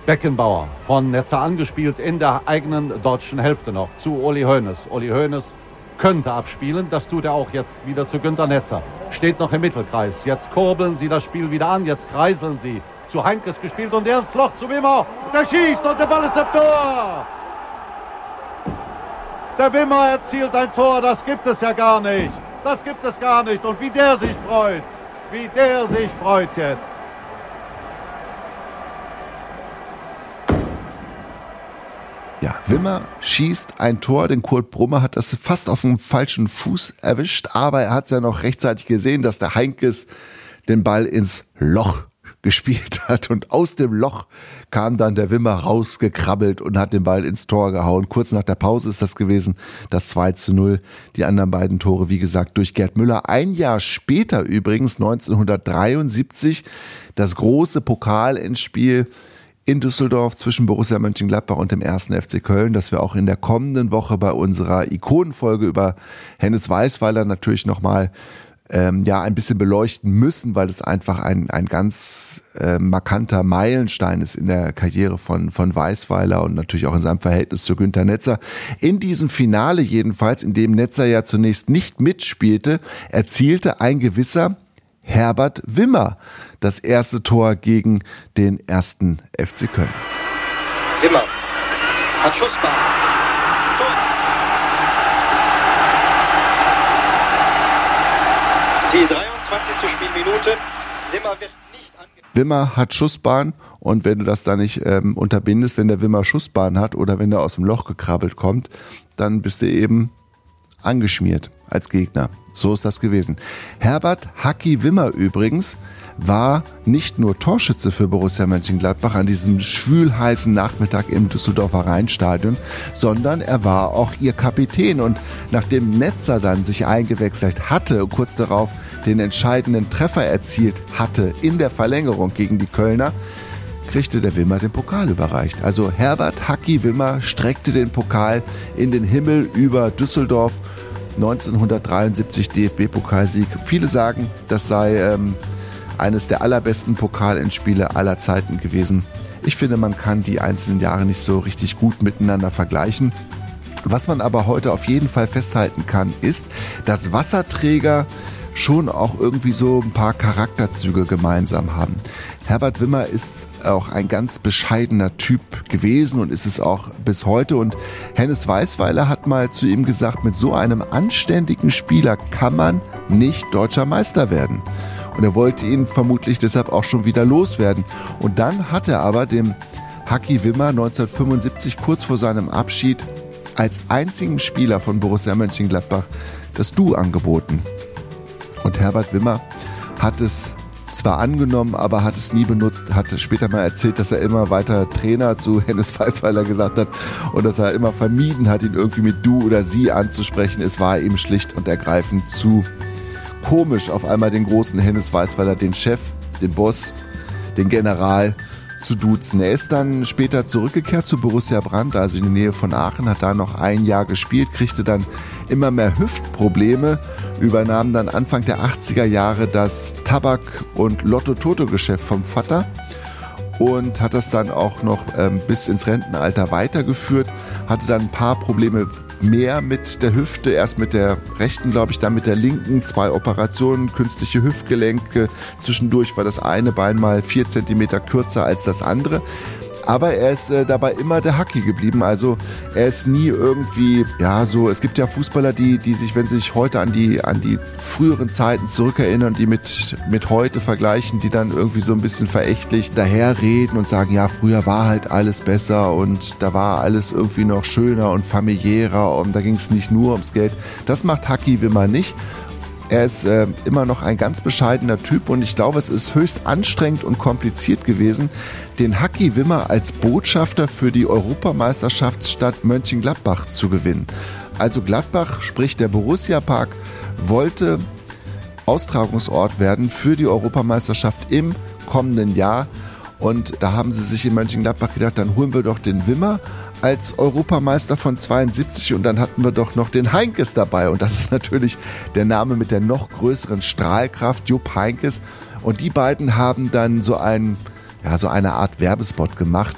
Beckenbauer von Netzer angespielt in der eigenen deutschen Hälfte noch zu Uli Hoeneß. Uli Hoeneß könnte abspielen. Das tut er auch jetzt wieder zu Günter Netzer. Steht noch im Mittelkreis. Jetzt kurbeln sie das Spiel wieder an. Jetzt kreiseln sie. Zu Heinkes gespielt und der ins Loch zu Wimmer. Der schießt und der Ball ist im Tor. Der Wimmer erzielt ein Tor. Das gibt es ja gar nicht. Das gibt es gar nicht. Und wie der sich freut. Wie der sich freut jetzt. Ja, Wimmer schießt ein Tor, denn Kurt Brummer hat das fast auf dem falschen Fuß erwischt, aber er hat es ja noch rechtzeitig gesehen, dass der Heinkes den Ball ins Loch gespielt hat und aus dem Loch kam dann der Wimmer rausgekrabbelt und hat den Ball ins Tor gehauen. Kurz nach der Pause ist das gewesen, das 2 zu 0. Die anderen beiden Tore, wie gesagt, durch Gerd Müller. Ein Jahr später übrigens, 1973, das große Pokalendspiel in Düsseldorf zwischen Borussia Mönchengladbach und dem ersten FC Köln, das wir auch in der kommenden Woche bei unserer Ikonenfolge über Hennes Weißweiler natürlich nochmal ähm, ja ein bisschen beleuchten müssen, weil es einfach ein, ein ganz äh, markanter Meilenstein ist in der Karriere von, von Weißweiler und natürlich auch in seinem Verhältnis zu Günter Netzer. In diesem Finale jedenfalls, in dem Netzer ja zunächst nicht mitspielte, erzielte ein gewisser Herbert Wimmer das erste Tor gegen den ersten FC Köln. Wimmer hat Schussbahn. Die 23. Spielminute. Wimmer wird nicht Wimmer hat Schussbahn und wenn du das da nicht ähm, unterbindest, wenn der Wimmer Schussbahn hat oder wenn er aus dem Loch gekrabbelt kommt, dann bist du eben angeschmiert als Gegner. So ist das gewesen. Herbert Hacki Wimmer übrigens war nicht nur Torschütze für Borussia Mönchengladbach an diesem schwülheißen Nachmittag im Düsseldorfer Rheinstadion, sondern er war auch ihr Kapitän. Und nachdem Netzer dann sich eingewechselt hatte und kurz darauf den entscheidenden Treffer erzielt hatte in der Verlängerung gegen die Kölner, kriegte der Wimmer den Pokal überreicht. Also Herbert Hacki Wimmer streckte den Pokal in den Himmel über Düsseldorf 1973 DFB-Pokalsieg. Viele sagen, das sei ähm, eines der allerbesten Pokalendspiele aller Zeiten gewesen. Ich finde, man kann die einzelnen Jahre nicht so richtig gut miteinander vergleichen. Was man aber heute auf jeden Fall festhalten kann, ist, dass Wasserträger schon auch irgendwie so ein paar Charakterzüge gemeinsam haben. Herbert Wimmer ist auch ein ganz bescheidener Typ gewesen und ist es auch bis heute. Und Hennes Weißweiler hat mal zu ihm gesagt, mit so einem anständigen Spieler kann man nicht deutscher Meister werden. Und er wollte ihn vermutlich deshalb auch schon wieder loswerden. Und dann hat er aber dem Haki Wimmer 1975 kurz vor seinem Abschied als einzigen Spieler von Borussia Mönchengladbach das Du angeboten. Und Herbert Wimmer hat es zwar angenommen, aber hat es nie benutzt, hat später mal erzählt, dass er immer weiter Trainer zu Hennes Weißweiler gesagt hat und dass er immer vermieden hat, ihn irgendwie mit du oder sie anzusprechen. Es war ihm schlicht und ergreifend zu komisch, auf einmal den großen Hennes Weißweiler, den Chef, den Boss, den General zu duzen. Er ist dann später zurückgekehrt zu Borussia Brandt, also in der Nähe von Aachen, hat da noch ein Jahr gespielt, kriegte dann immer mehr Hüftprobleme, übernahm dann Anfang der 80er Jahre das Tabak- und Lotto-Toto-Geschäft vom Vater und hat das dann auch noch ähm, bis ins Rentenalter weitergeführt, hatte dann ein paar Probleme mehr mit der Hüfte, erst mit der rechten, glaube ich, dann mit der linken, zwei Operationen, künstliche Hüftgelenke. Zwischendurch war das eine Bein mal vier Zentimeter kürzer als das andere aber er ist äh, dabei immer der Hacky geblieben. Also er ist nie irgendwie, ja, so, es gibt ja Fußballer, die, die sich, wenn sie sich heute an die, an die früheren Zeiten zurückerinnern, die mit, mit heute vergleichen, die dann irgendwie so ein bisschen verächtlich daherreden und sagen, ja, früher war halt alles besser und da war alles irgendwie noch schöner und familiärer und da ging es nicht nur ums Geld. Das macht Hacky Wimmer nicht. Er ist äh, immer noch ein ganz bescheidener Typ und ich glaube, es ist höchst anstrengend und kompliziert gewesen, den Haki Wimmer als Botschafter für die Europameisterschaftsstadt Mönchengladbach zu gewinnen. Also Gladbach, sprich der Borussia Park, wollte Austragungsort werden für die Europameisterschaft im kommenden Jahr. Und da haben sie sich in Mönchengladbach gedacht, dann holen wir doch den Wimmer als Europameister von 72 und dann hatten wir doch noch den Heinkes dabei. Und das ist natürlich der Name mit der noch größeren Strahlkraft, Jupp Heinkes. Und die beiden haben dann so ein ja, so eine Art Werbespot gemacht.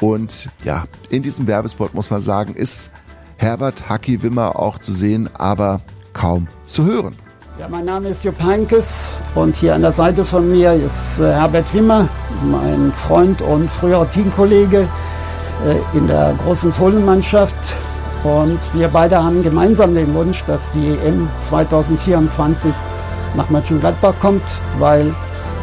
Und ja, in diesem Werbespot muss man sagen, ist Herbert Hacki Wimmer auch zu sehen, aber kaum zu hören. Ja, mein Name ist Jupp Heinkes und hier an der Seite von mir ist äh, Herbert Wimmer, mein Freund und früherer Teamkollege in der großen Fohlenmannschaft. Und wir beide haben gemeinsam den Wunsch, dass die EM 2024 nach Mönchengladbach kommt, weil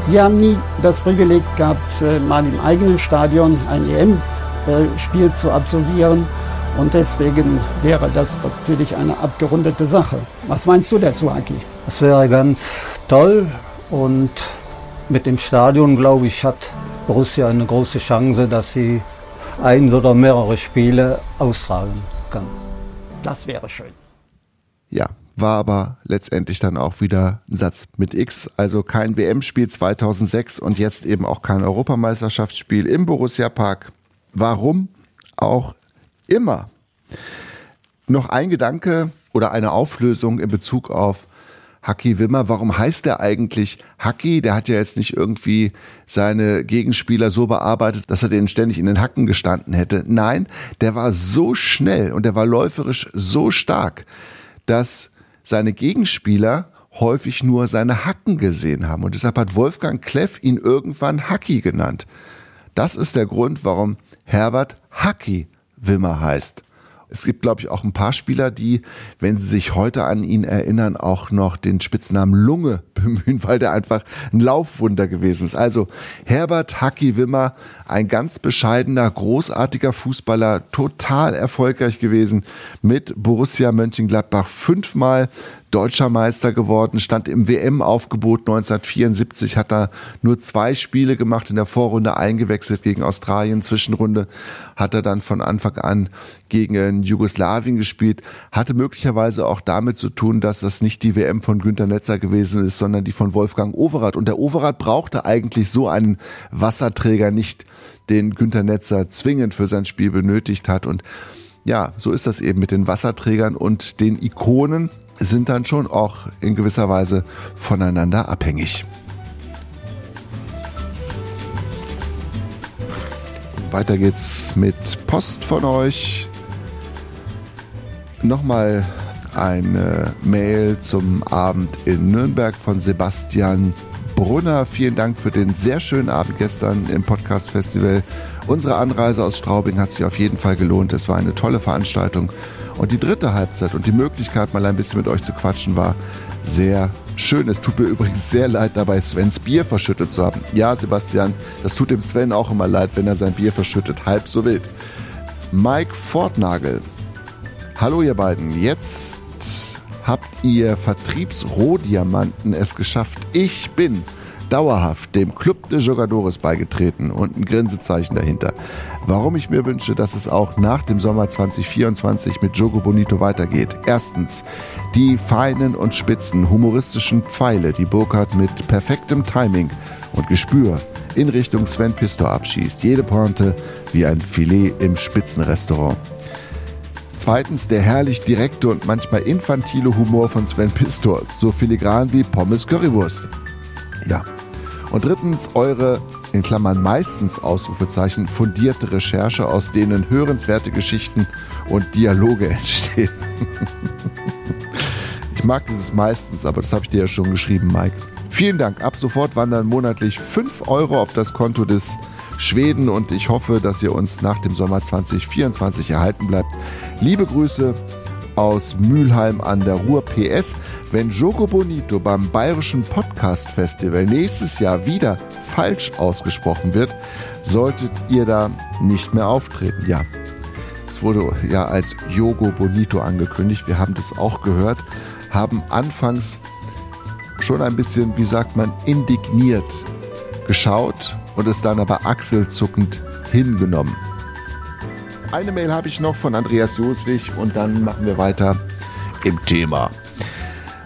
wir haben nie das Privileg gehabt, äh, mal im eigenen Stadion ein EM-Spiel zu absolvieren. Und deswegen wäre das natürlich eine abgerundete Sache. Was meinst du dazu, Aki? Das wäre ganz toll und mit dem Stadion, glaube ich, hat Borussia eine große Chance, dass sie eins oder mehrere Spiele austragen kann. Das wäre schön. Ja, war aber letztendlich dann auch wieder ein Satz mit X. Also kein WM-Spiel 2006 und jetzt eben auch kein Europameisterschaftsspiel im Borussia Park. Warum auch immer. Noch ein Gedanke oder eine Auflösung in Bezug auf Haki Wimmer. Warum heißt der eigentlich Haki? Der hat ja jetzt nicht irgendwie seine Gegenspieler so bearbeitet, dass er denen ständig in den Hacken gestanden hätte. Nein, der war so schnell und der war läuferisch so stark, dass seine Gegenspieler häufig nur seine Hacken gesehen haben. Und deshalb hat Wolfgang Kleff ihn irgendwann Haki genannt. Das ist der Grund, warum Herbert Haki Wimmer heißt. Es gibt, glaube ich, auch ein paar Spieler, die, wenn sie sich heute an ihn erinnern, auch noch den Spitznamen Lunge bemühen, weil der einfach ein Laufwunder gewesen ist. Also Herbert Hacki Wimmer, ein ganz bescheidener, großartiger Fußballer, total erfolgreich gewesen mit Borussia Mönchengladbach fünfmal deutscher Meister geworden, stand im WM-Aufgebot 1974, hat er nur zwei Spiele gemacht, in der Vorrunde eingewechselt gegen Australien, Zwischenrunde hat er dann von Anfang an gegen Jugoslawien gespielt, hatte möglicherweise auch damit zu tun, dass das nicht die WM von Günter Netzer gewesen ist, sondern die von Wolfgang Overath. Und der Overath brauchte eigentlich so einen Wasserträger nicht, den Günter Netzer zwingend für sein Spiel benötigt hat. Und ja, so ist das eben mit den Wasserträgern und den Ikonen sind dann schon auch in gewisser Weise voneinander abhängig. Weiter geht's mit Post von euch. Nochmal eine Mail zum Abend in Nürnberg von Sebastian Brunner. Vielen Dank für den sehr schönen Abend gestern im Podcast Festival. Unsere Anreise aus Straubing hat sich auf jeden Fall gelohnt. Es war eine tolle Veranstaltung. Und die dritte Halbzeit und die Möglichkeit, mal ein bisschen mit euch zu quatschen, war sehr schön. Es tut mir übrigens sehr leid, dabei Svens Bier verschüttet zu haben. Ja, Sebastian, das tut dem Sven auch immer leid, wenn er sein Bier verschüttet. Halb so wild. Mike Fortnagel. Hallo ihr beiden. Jetzt habt ihr Vertriebsrohdiamanten es geschafft. Ich bin dauerhaft dem Club de Jogadores beigetreten und ein Grinsezeichen dahinter. Warum ich mir wünsche, dass es auch nach dem Sommer 2024 mit Jogo Bonito weitergeht. Erstens, die feinen und spitzen humoristischen Pfeile, die Burkhardt mit perfektem Timing und Gespür in Richtung Sven Pistor abschießt. Jede Pointe wie ein Filet im Spitzenrestaurant. Zweitens der herrlich direkte und manchmal infantile Humor von Sven Pistor, so filigran wie Pommes Currywurst. Ja. Und drittens eure, in Klammern meistens Ausrufezeichen, fundierte Recherche, aus denen hörenswerte Geschichten und Dialoge entstehen. ich mag dieses meistens, aber das habe ich dir ja schon geschrieben, Mike. Vielen Dank. Ab sofort wandern monatlich 5 Euro auf das Konto des Schweden und ich hoffe, dass ihr uns nach dem Sommer 2024 erhalten bleibt. Liebe Grüße aus Mülheim an der Ruhr PS. Wenn Jogo Bonito beim Bayerischen Podcast Festival nächstes Jahr wieder falsch ausgesprochen wird, solltet ihr da nicht mehr auftreten. Ja, es wurde ja als Jogo Bonito angekündigt. Wir haben das auch gehört, haben anfangs schon ein bisschen, wie sagt man, indigniert geschaut und es dann aber achselzuckend hingenommen. Eine Mail habe ich noch von Andreas Joswig und dann machen wir weiter im Thema.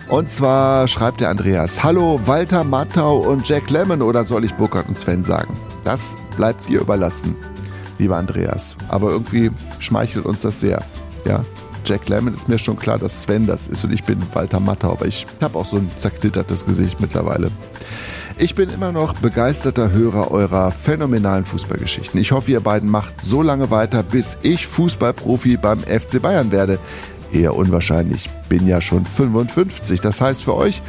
Und zwar schreibt der Andreas, Hallo Walter Mattau und Jack Lemmon oder soll ich Burkhard und Sven sagen? Das bleibt dir überlassen, lieber Andreas. Aber irgendwie schmeichelt uns das sehr. Ja, Jack Lemmon ist mir schon klar, dass Sven das ist und ich bin Walter Matter, aber ich habe auch so ein zerklittertes Gesicht mittlerweile. Ich bin immer noch begeisterter Hörer eurer phänomenalen Fußballgeschichten. Ich hoffe, ihr beiden macht so lange weiter, bis ich Fußballprofi beim FC Bayern werde. Eher unwahrscheinlich, bin ja schon 55. Das heißt für euch,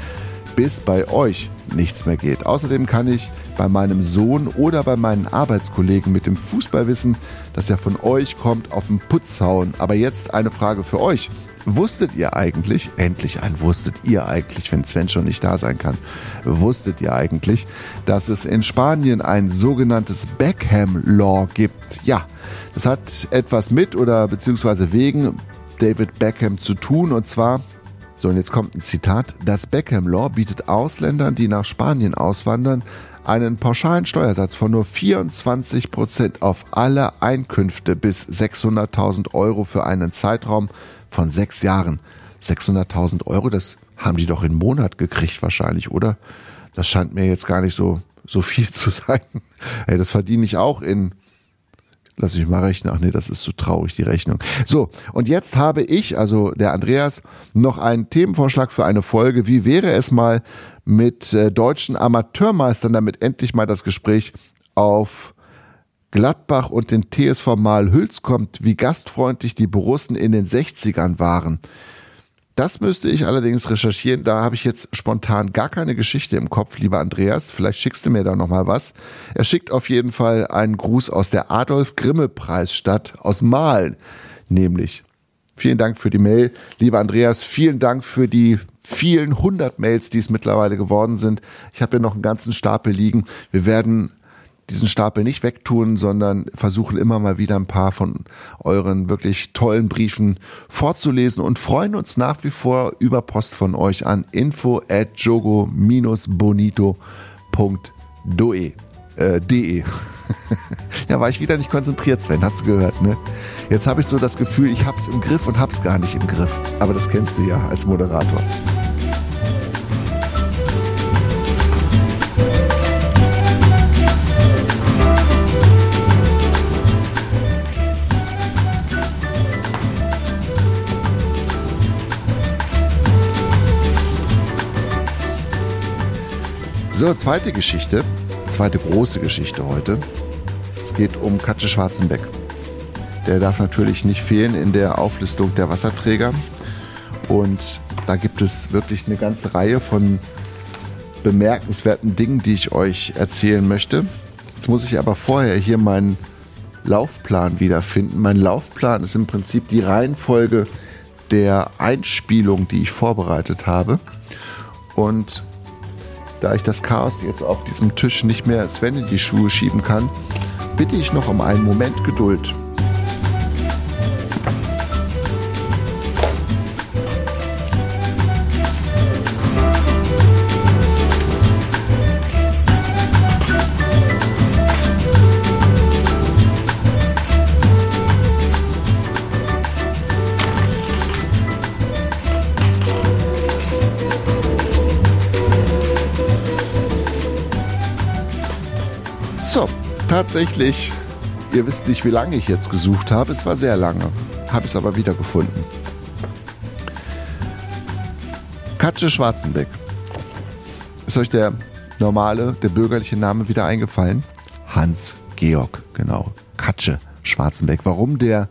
bis bei euch nichts mehr geht. Außerdem kann ich bei meinem Sohn oder bei meinen Arbeitskollegen mit dem Fußballwissen, das ja von euch kommt, auf den Putz hauen. Aber jetzt eine Frage für euch. Wusstet ihr eigentlich, endlich ein wusstet ihr eigentlich, wenn Sven schon nicht da sein kann, wusstet ihr eigentlich, dass es in Spanien ein sogenanntes Beckham Law gibt? Ja, das hat etwas mit oder beziehungsweise wegen David Beckham zu tun und zwar so, und jetzt kommt ein Zitat. Das Beckham Law bietet Ausländern, die nach Spanien auswandern, einen pauschalen Steuersatz von nur 24 Prozent auf alle Einkünfte bis 600.000 Euro für einen Zeitraum von sechs Jahren. 600.000 Euro, das haben die doch im Monat gekriegt wahrscheinlich, oder? Das scheint mir jetzt gar nicht so, so viel zu sein. Hey, das verdiene ich auch in Lass ich mal rechnen. Ach nee, das ist zu traurig, die Rechnung. So, und jetzt habe ich, also der Andreas, noch einen Themenvorschlag für eine Folge. Wie wäre es mal mit äh, deutschen Amateurmeistern, damit endlich mal das Gespräch auf Gladbach und den TSV Malhüls kommt, wie gastfreundlich die Borussen in den 60ern waren. Das müsste ich allerdings recherchieren. Da habe ich jetzt spontan gar keine Geschichte im Kopf, lieber Andreas. Vielleicht schickst du mir da nochmal was. Er schickt auf jeden Fall einen Gruß aus der Adolf-Grimme-Preisstadt aus Mahlen, nämlich. Vielen Dank für die Mail. Lieber Andreas, vielen Dank für die vielen hundert Mails, die es mittlerweile geworden sind. Ich habe hier noch einen ganzen Stapel liegen. Wir werden diesen Stapel nicht wegtun, sondern versuchen immer mal wieder ein paar von euren wirklich tollen Briefen vorzulesen und freuen uns nach wie vor über Post von euch an info at jogo-bonito.de. Äh, de. ja, war ich wieder nicht konzentriert, Sven, hast du gehört, ne? Jetzt habe ich so das Gefühl, ich hab's im Griff und hab's gar nicht im Griff. Aber das kennst du ja als Moderator. So, zweite Geschichte, zweite große Geschichte heute. Es geht um Katze Schwarzenbeck. Der darf natürlich nicht fehlen in der Auflistung der Wasserträger. Und da gibt es wirklich eine ganze Reihe von bemerkenswerten Dingen, die ich euch erzählen möchte. Jetzt muss ich aber vorher hier meinen Laufplan wiederfinden. Mein Laufplan ist im Prinzip die Reihenfolge der Einspielung, die ich vorbereitet habe. Und da ich das Chaos jetzt auf diesem Tisch nicht mehr Sven in die Schuhe schieben kann, bitte ich noch um einen Moment Geduld. Tatsächlich, ihr wisst nicht, wie lange ich jetzt gesucht habe. Es war sehr lange. Habe es aber wieder gefunden. Katze Schwarzenbeck. Ist euch der normale, der bürgerliche Name wieder eingefallen? Hans Georg, genau. Katsche Schwarzenbeck. Warum der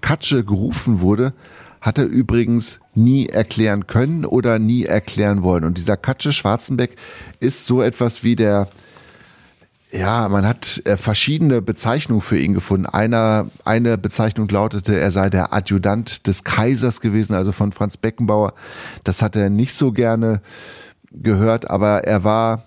Katsche gerufen wurde, hat er übrigens nie erklären können oder nie erklären wollen. Und dieser Katsche Schwarzenbeck ist so etwas wie der ja, man hat äh, verschiedene Bezeichnungen für ihn gefunden. Einer, eine Bezeichnung lautete, er sei der Adjutant des Kaisers gewesen, also von Franz Beckenbauer. Das hat er nicht so gerne gehört, aber er war,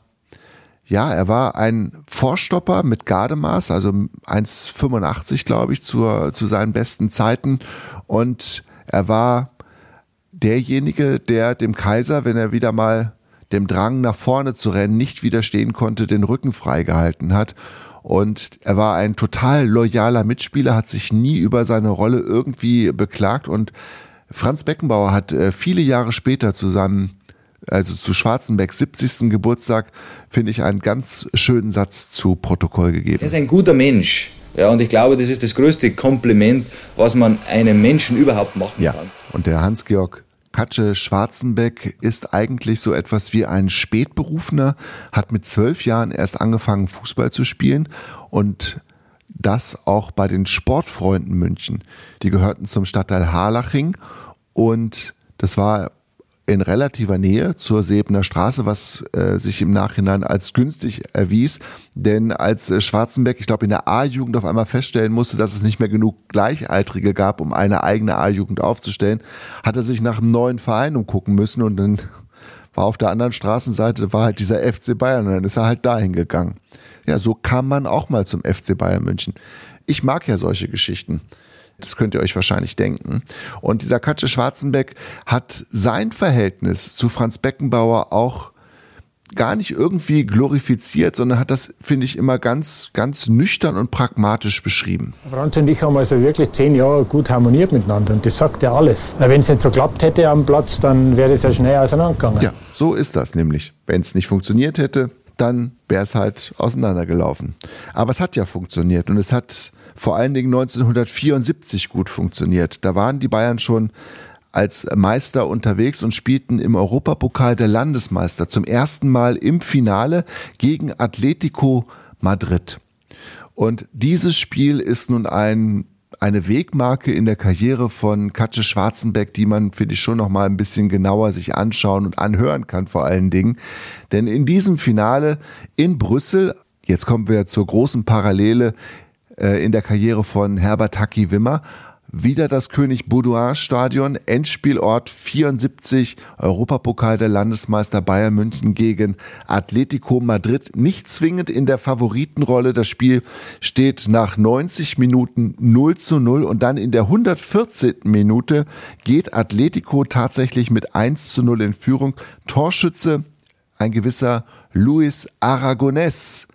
ja, er war ein Vorstopper mit Gardemaß, also 1,85 glaube ich, zur, zu seinen besten Zeiten. Und er war derjenige, der dem Kaiser, wenn er wieder mal dem Drang nach vorne zu rennen nicht widerstehen konnte, den Rücken freigehalten hat. Und er war ein total loyaler Mitspieler, hat sich nie über seine Rolle irgendwie beklagt. Und Franz Beckenbauer hat äh, viele Jahre später zusammen, also zu Schwarzenbecks 70. Geburtstag, finde ich einen ganz schönen Satz zu Protokoll gegeben. Er ist ein guter Mensch. Ja, und ich glaube, das ist das größte Kompliment, was man einem Menschen überhaupt machen ja. kann. Und der Hans-Georg Katsche Schwarzenbeck ist eigentlich so etwas wie ein Spätberufener, hat mit zwölf Jahren erst angefangen, Fußball zu spielen und das auch bei den Sportfreunden München. Die gehörten zum Stadtteil Harlaching und das war in relativer Nähe zur Sebener Straße, was äh, sich im Nachhinein als günstig erwies. Denn als äh, Schwarzenbeck, ich glaube, in der A-Jugend auf einmal feststellen musste, dass es nicht mehr genug Gleichaltrige gab, um eine eigene A-Jugend aufzustellen, hat er sich nach einem neuen Verein umgucken müssen und dann war auf der anderen Straßenseite war halt dieser FC Bayern und dann ist er halt dahin gegangen. Ja, so kam man auch mal zum FC Bayern München. Ich mag ja solche Geschichten. Das könnt ihr euch wahrscheinlich denken. Und dieser Katsche Schwarzenbeck hat sein Verhältnis zu Franz Beckenbauer auch gar nicht irgendwie glorifiziert, sondern hat das, finde ich, immer ganz, ganz nüchtern und pragmatisch beschrieben. Franz und ich haben also wirklich zehn Jahre gut harmoniert miteinander und das sagt ja alles. Wenn es nicht so klappt hätte am Platz, dann wäre es ja schnell auseinandergegangen. Ja, so ist das nämlich. Wenn es nicht funktioniert hätte, dann wäre es halt auseinandergelaufen. Aber es hat ja funktioniert und es hat vor allen Dingen 1974 gut funktioniert. Da waren die Bayern schon als Meister unterwegs und spielten im Europapokal der Landesmeister zum ersten Mal im Finale gegen Atletico Madrid. Und dieses Spiel ist nun ein eine Wegmarke in der Karriere von Katze Schwarzenbeck, die man, finde ich, schon noch mal ein bisschen genauer sich anschauen und anhören kann vor allen Dingen. Denn in diesem Finale in Brüssel, jetzt kommen wir zur großen Parallele äh, in der Karriere von Herbert Hacki Wimmer, wieder das König Boudoir Stadion, Endspielort 74, Europapokal der Landesmeister Bayern München gegen Atletico Madrid. Nicht zwingend in der Favoritenrolle. Das Spiel steht nach 90 Minuten 0 zu 0 und dann in der 114. Minute geht Atletico tatsächlich mit 1 zu 0 in Führung. Torschütze ein gewisser Luis Aragonés.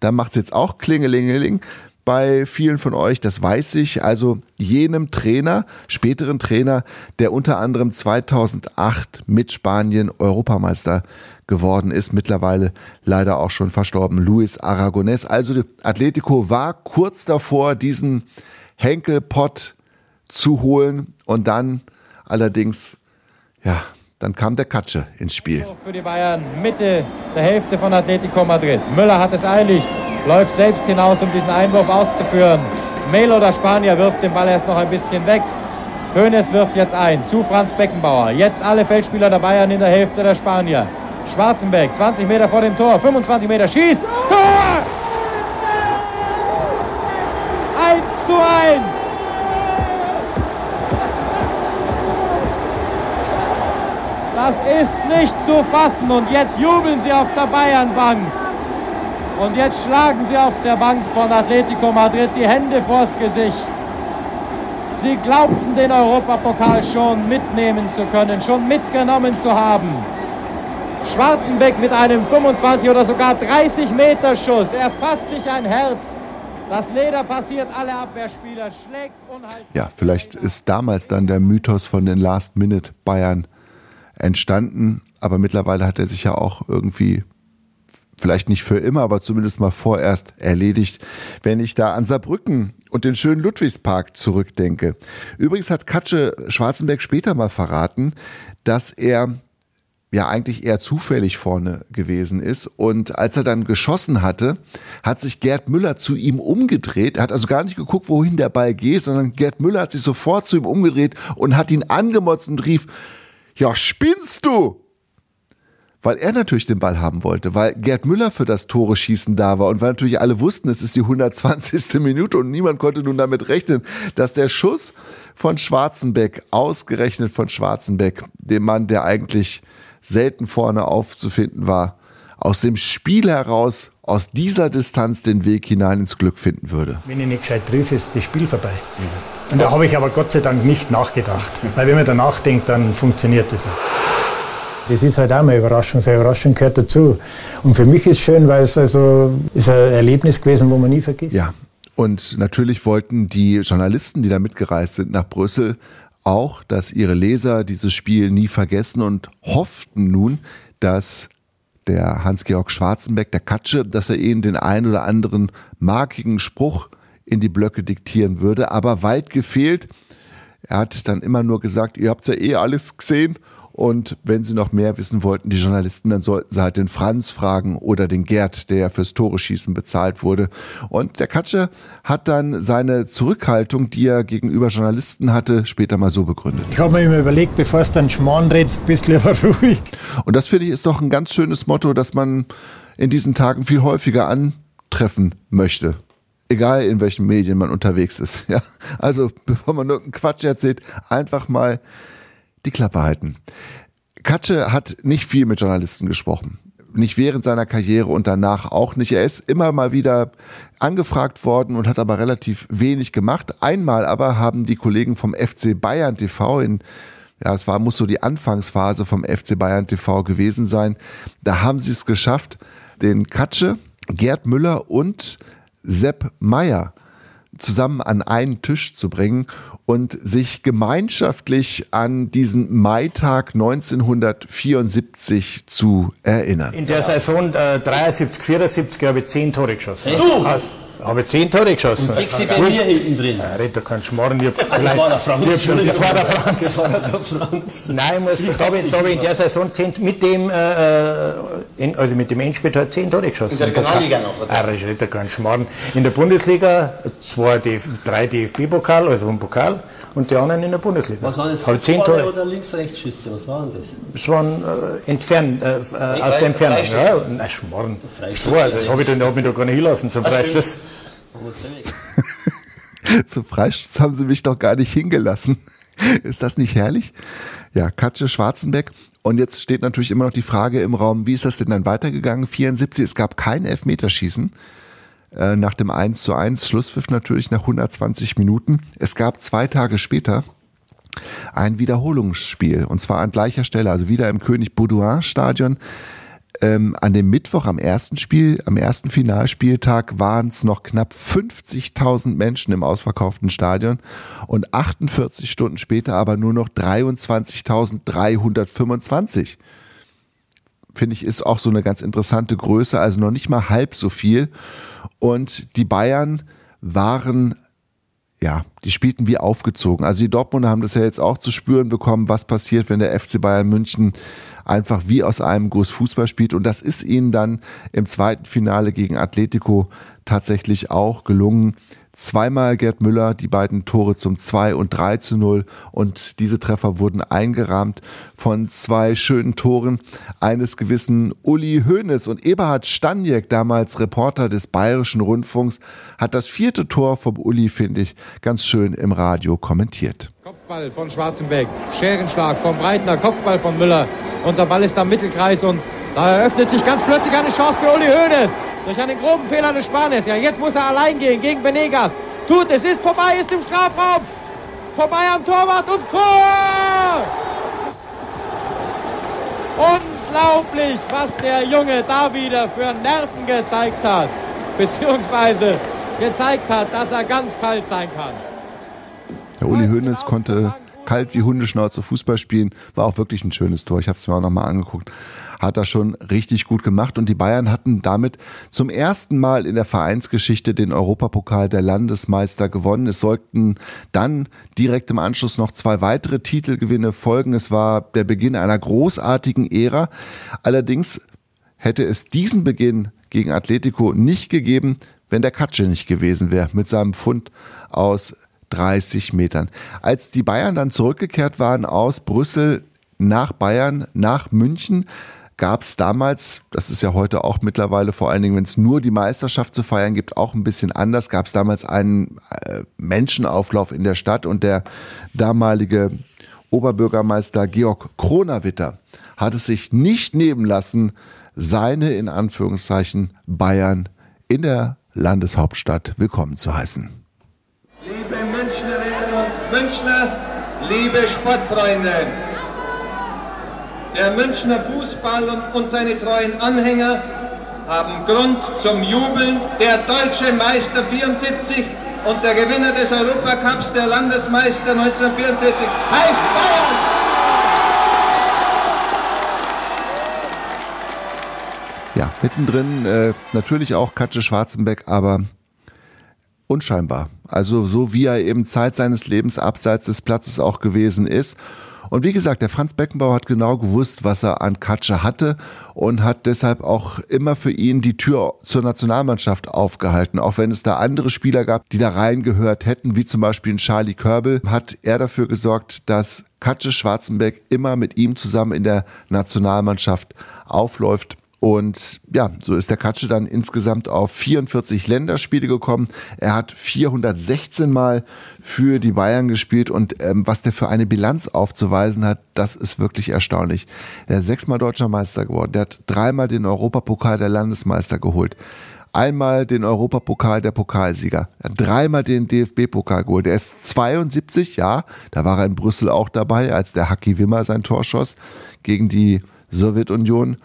Da macht's jetzt auch Klingelingeling bei vielen von euch, das weiß ich, also jenem Trainer, späteren Trainer, der unter anderem 2008 mit Spanien Europameister geworden ist, mittlerweile leider auch schon verstorben, Luis Aragonés. Also Atletico war kurz davor, diesen Henkelpott zu holen und dann allerdings, ja, dann kam der Katsche ins Spiel. Für die Bayern Mitte der Hälfte von Atletico Madrid. Müller hat es eilig läuft selbst hinaus, um diesen Einwurf auszuführen. Melo, der Spanier, wirft den Ball erst noch ein bisschen weg. Hoeneß wirft jetzt ein zu Franz Beckenbauer. Jetzt alle Feldspieler der Bayern in der Hälfte der Spanier. Schwarzenbeck, 20 Meter vor dem Tor, 25 Meter, schießt, Tor! Das ist nicht zu fassen und jetzt jubeln sie auf der Bayernbank. Und jetzt schlagen sie auf der Bank von Atletico Madrid die Hände vors Gesicht. Sie glaubten den Europapokal schon mitnehmen zu können, schon mitgenommen zu haben. Schwarzenbeck mit einem 25 oder sogar 30 Meter Schuss. Er fasst sich ein Herz. Das Leder passiert alle Abwehrspieler, schlägt unheimlich. Ja, vielleicht ist damals dann der Mythos von den Last-Minute Bayern entstanden, aber mittlerweile hat er sich ja auch irgendwie vielleicht nicht für immer, aber zumindest mal vorerst erledigt, wenn ich da an Saarbrücken und den schönen Ludwigspark zurückdenke. Übrigens hat Katsche Schwarzenberg später mal verraten, dass er ja eigentlich eher zufällig vorne gewesen ist. Und als er dann geschossen hatte, hat sich Gerd Müller zu ihm umgedreht. Er hat also gar nicht geguckt, wohin der Ball geht, sondern Gerd Müller hat sich sofort zu ihm umgedreht und hat ihn angemotzt und rief, ja, spinnst du? weil er natürlich den Ball haben wollte, weil Gerd Müller für das Tore schießen da war und weil natürlich alle wussten, es ist die 120. Minute und niemand konnte nun damit rechnen, dass der Schuss von Schwarzenbeck, ausgerechnet von Schwarzenbeck, dem Mann, der eigentlich selten vorne aufzufinden war, aus dem Spiel heraus, aus dieser Distanz den Weg hinein ins Glück finden würde. Wenn ich nicht gescheit triff, ist das Spiel vorbei. Und da habe ich aber Gott sei Dank nicht nachgedacht. Weil wenn man danach denkt, dann funktioniert das nicht. Das ist halt auch mal Überraschung. So eine Überraschung gehört dazu. Und für mich ist es schön, weil es also ist ein Erlebnis gewesen, wo man nie vergisst. Ja. Und natürlich wollten die Journalisten, die da mitgereist sind nach Brüssel, auch, dass ihre Leser dieses Spiel nie vergessen und hofften nun, dass der Hans-Georg Schwarzenbeck, der Katsche, dass er ihnen den einen oder anderen markigen Spruch in die Blöcke diktieren würde. Aber weit gefehlt. Er hat dann immer nur gesagt, ihr habt ja eh alles gesehen. Und wenn Sie noch mehr wissen wollten, die Journalisten, dann sollten Sie halt den Franz fragen oder den Gerd, der ja fürs Tore schießen bezahlt wurde. Und der Katsche hat dann seine Zurückhaltung, die er gegenüber Journalisten hatte, später mal so begründet. Ich habe mir immer überlegt, bevor es dann Schmarrn redest, bist du lieber ruhig. Und das finde ich ist doch ein ganz schönes Motto, das man in diesen Tagen viel häufiger antreffen möchte. Egal in welchen Medien man unterwegs ist. Ja? Also bevor man irgendeinen Quatsch erzählt, einfach mal die Klappe halten. Katsche hat nicht viel mit Journalisten gesprochen. Nicht während seiner Karriere und danach auch nicht. Er ist immer mal wieder angefragt worden und hat aber relativ wenig gemacht. Einmal aber haben die Kollegen vom FC Bayern TV in ja, es war, muss so die Anfangsphase vom FC Bayern TV gewesen sein. Da haben sie es geschafft, den Katsche, Gerd Müller und Sepp Meyer zusammen an einen Tisch zu bringen und sich gemeinschaftlich an diesen Maitag 1974 zu erinnern. In der Saison äh, 73, 74 habe ich 10 Tore geschossen. Du? Also, habe ich 10 Tore geschossen. Und sechs bei mir hinten drin. Ja, red doch keinen Schmarrn. Ich hab Ah, das war der Franz. Ich hab, das war der Franz. Das war der Franz. Nein, ich muss, da habe ich, hab ich in der Saison 10, mit dem, äh, in, also mit dem Endspiel halt 10 Tore geschossen. In der Regionalliga noch, oder? Ah, das redet doch keinen Schmarrn. In der Bundesliga zwei DF, drei DFB-Pokal, also ein Pokal, und die anderen in der Bundesliga. Was waren das? 10 Vorne Tore. oder Links-Rechts-Schüsse? Was waren das? Das waren äh, entfernt, äh, äh, aus der Entfernung. Ja, nein, Schmarrn. Freistoß. Tor, das habe ich dann, hab mich da gar nicht hinlassen zum. Freistoß. Zum Freistoß haben sie mich doch gar nicht hingelassen. Ist das nicht herrlich? Ja, Katsche Schwarzenbeck. Und jetzt steht natürlich immer noch die Frage im Raum, wie ist das denn dann weitergegangen? 74, es gab kein Elfmeterschießen. Äh, nach dem 1 zu 1, Schlusspfiff natürlich nach 120 Minuten. Es gab zwei Tage später ein Wiederholungsspiel. Und zwar an gleicher Stelle, also wieder im König Baudouin Stadion. Ähm, an dem Mittwoch am ersten Spiel, am ersten Finalspieltag waren es noch knapp 50.000 Menschen im ausverkauften Stadion und 48 Stunden später aber nur noch 23.325. Finde ich, ist auch so eine ganz interessante Größe, also noch nicht mal halb so viel. Und die Bayern waren ja, die spielten wie aufgezogen. Also die Dortmunder haben das ja jetzt auch zu spüren bekommen, was passiert, wenn der FC Bayern München einfach wie aus einem Guss Fußball spielt. Und das ist ihnen dann im zweiten Finale gegen Atletico tatsächlich auch gelungen. Zweimal Gerd Müller, die beiden Tore zum 2 und 3 zu 0. Und diese Treffer wurden eingerahmt von zwei schönen Toren eines gewissen Uli Hoeneß. Und Eberhard Staniek, damals Reporter des Bayerischen Rundfunks, hat das vierte Tor vom Uli, finde ich, ganz schön im Radio kommentiert. Kopfball von Schwarzenbeck, Scherenschlag vom Breitner, Kopfball von Müller und der Ball ist am Mittelkreis und da eröffnet sich ganz plötzlich eine Chance für Uli Hoeneß. Durch einen groben Fehler des Spaniers. Ja, jetzt muss er allein gehen gegen Benegas. Tut es, ist vorbei, ist im Strafraum. Vorbei am Torwart und Tor! Unglaublich, was der Junge da wieder für Nerven gezeigt hat. Beziehungsweise gezeigt hat, dass er ganz kalt sein kann. Der Uli Hoeneß konnte kalt wie Hundeschnauze Fußball spielen, war auch wirklich ein schönes Tor. Ich habe es mir auch nochmal angeguckt. Hat er schon richtig gut gemacht und die Bayern hatten damit zum ersten Mal in der Vereinsgeschichte den Europapokal der Landesmeister gewonnen. Es sollten dann direkt im Anschluss noch zwei weitere Titelgewinne folgen. Es war der Beginn einer großartigen Ära. Allerdings hätte es diesen Beginn gegen Atletico nicht gegeben, wenn der Katsche nicht gewesen wäre mit seinem Fund aus 30 Metern. Als die Bayern dann zurückgekehrt waren aus Brüssel nach Bayern, nach München, gab es damals, das ist ja heute auch mittlerweile vor allen Dingen, wenn es nur die Meisterschaft zu feiern gibt, auch ein bisschen anders, gab es damals einen äh, Menschenauflauf in der Stadt und der damalige Oberbürgermeister Georg Kronawitter hat es sich nicht nehmen lassen, seine in Anführungszeichen Bayern in der Landeshauptstadt willkommen zu heißen. Münchner, liebe Sportfreunde, der Münchner Fußball und, und seine treuen Anhänger haben Grund zum Jubeln. Der deutsche Meister 74 und der Gewinner des Europacups, der Landesmeister 1974, heißt Bayern. Ja, mittendrin äh, natürlich auch Katze Schwarzenbeck, aber unscheinbar. Also so wie er eben Zeit seines Lebens abseits des Platzes auch gewesen ist. Und wie gesagt, der Franz Beckenbauer hat genau gewusst, was er an Katsche hatte und hat deshalb auch immer für ihn die Tür zur Nationalmannschaft aufgehalten. Auch wenn es da andere Spieler gab, die da reingehört hätten, wie zum Beispiel Charlie Körbel, hat er dafür gesorgt, dass Katsche Schwarzenberg immer mit ihm zusammen in der Nationalmannschaft aufläuft. Und ja, so ist der Katsche dann insgesamt auf 44 Länderspiele gekommen. Er hat 416 Mal für die Bayern gespielt und ähm, was der für eine Bilanz aufzuweisen hat, das ist wirklich erstaunlich. Er ist sechsmal deutscher Meister geworden. Der hat dreimal den Europapokal der Landesmeister geholt. Einmal den Europapokal der Pokalsieger. Er dreimal den DFB-Pokal geholt. Er ist 72, ja, da war er in Brüssel auch dabei, als der Haki Wimmer sein Tor schoss gegen die Sowjetunion.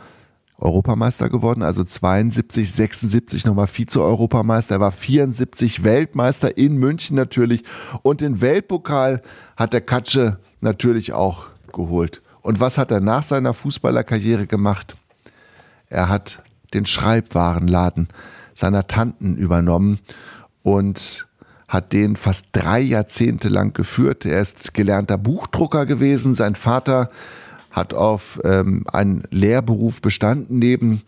Europameister geworden, also 72, 76 nochmal Vize-Europameister. Er war 74 Weltmeister in München natürlich und den Weltpokal hat der Katsche natürlich auch geholt. Und was hat er nach seiner Fußballerkarriere gemacht? Er hat den Schreibwarenladen seiner Tanten übernommen und hat den fast drei Jahrzehnte lang geführt. Er ist gelernter Buchdrucker gewesen. Sein Vater hat auf ähm, einen Lehrberuf bestanden neben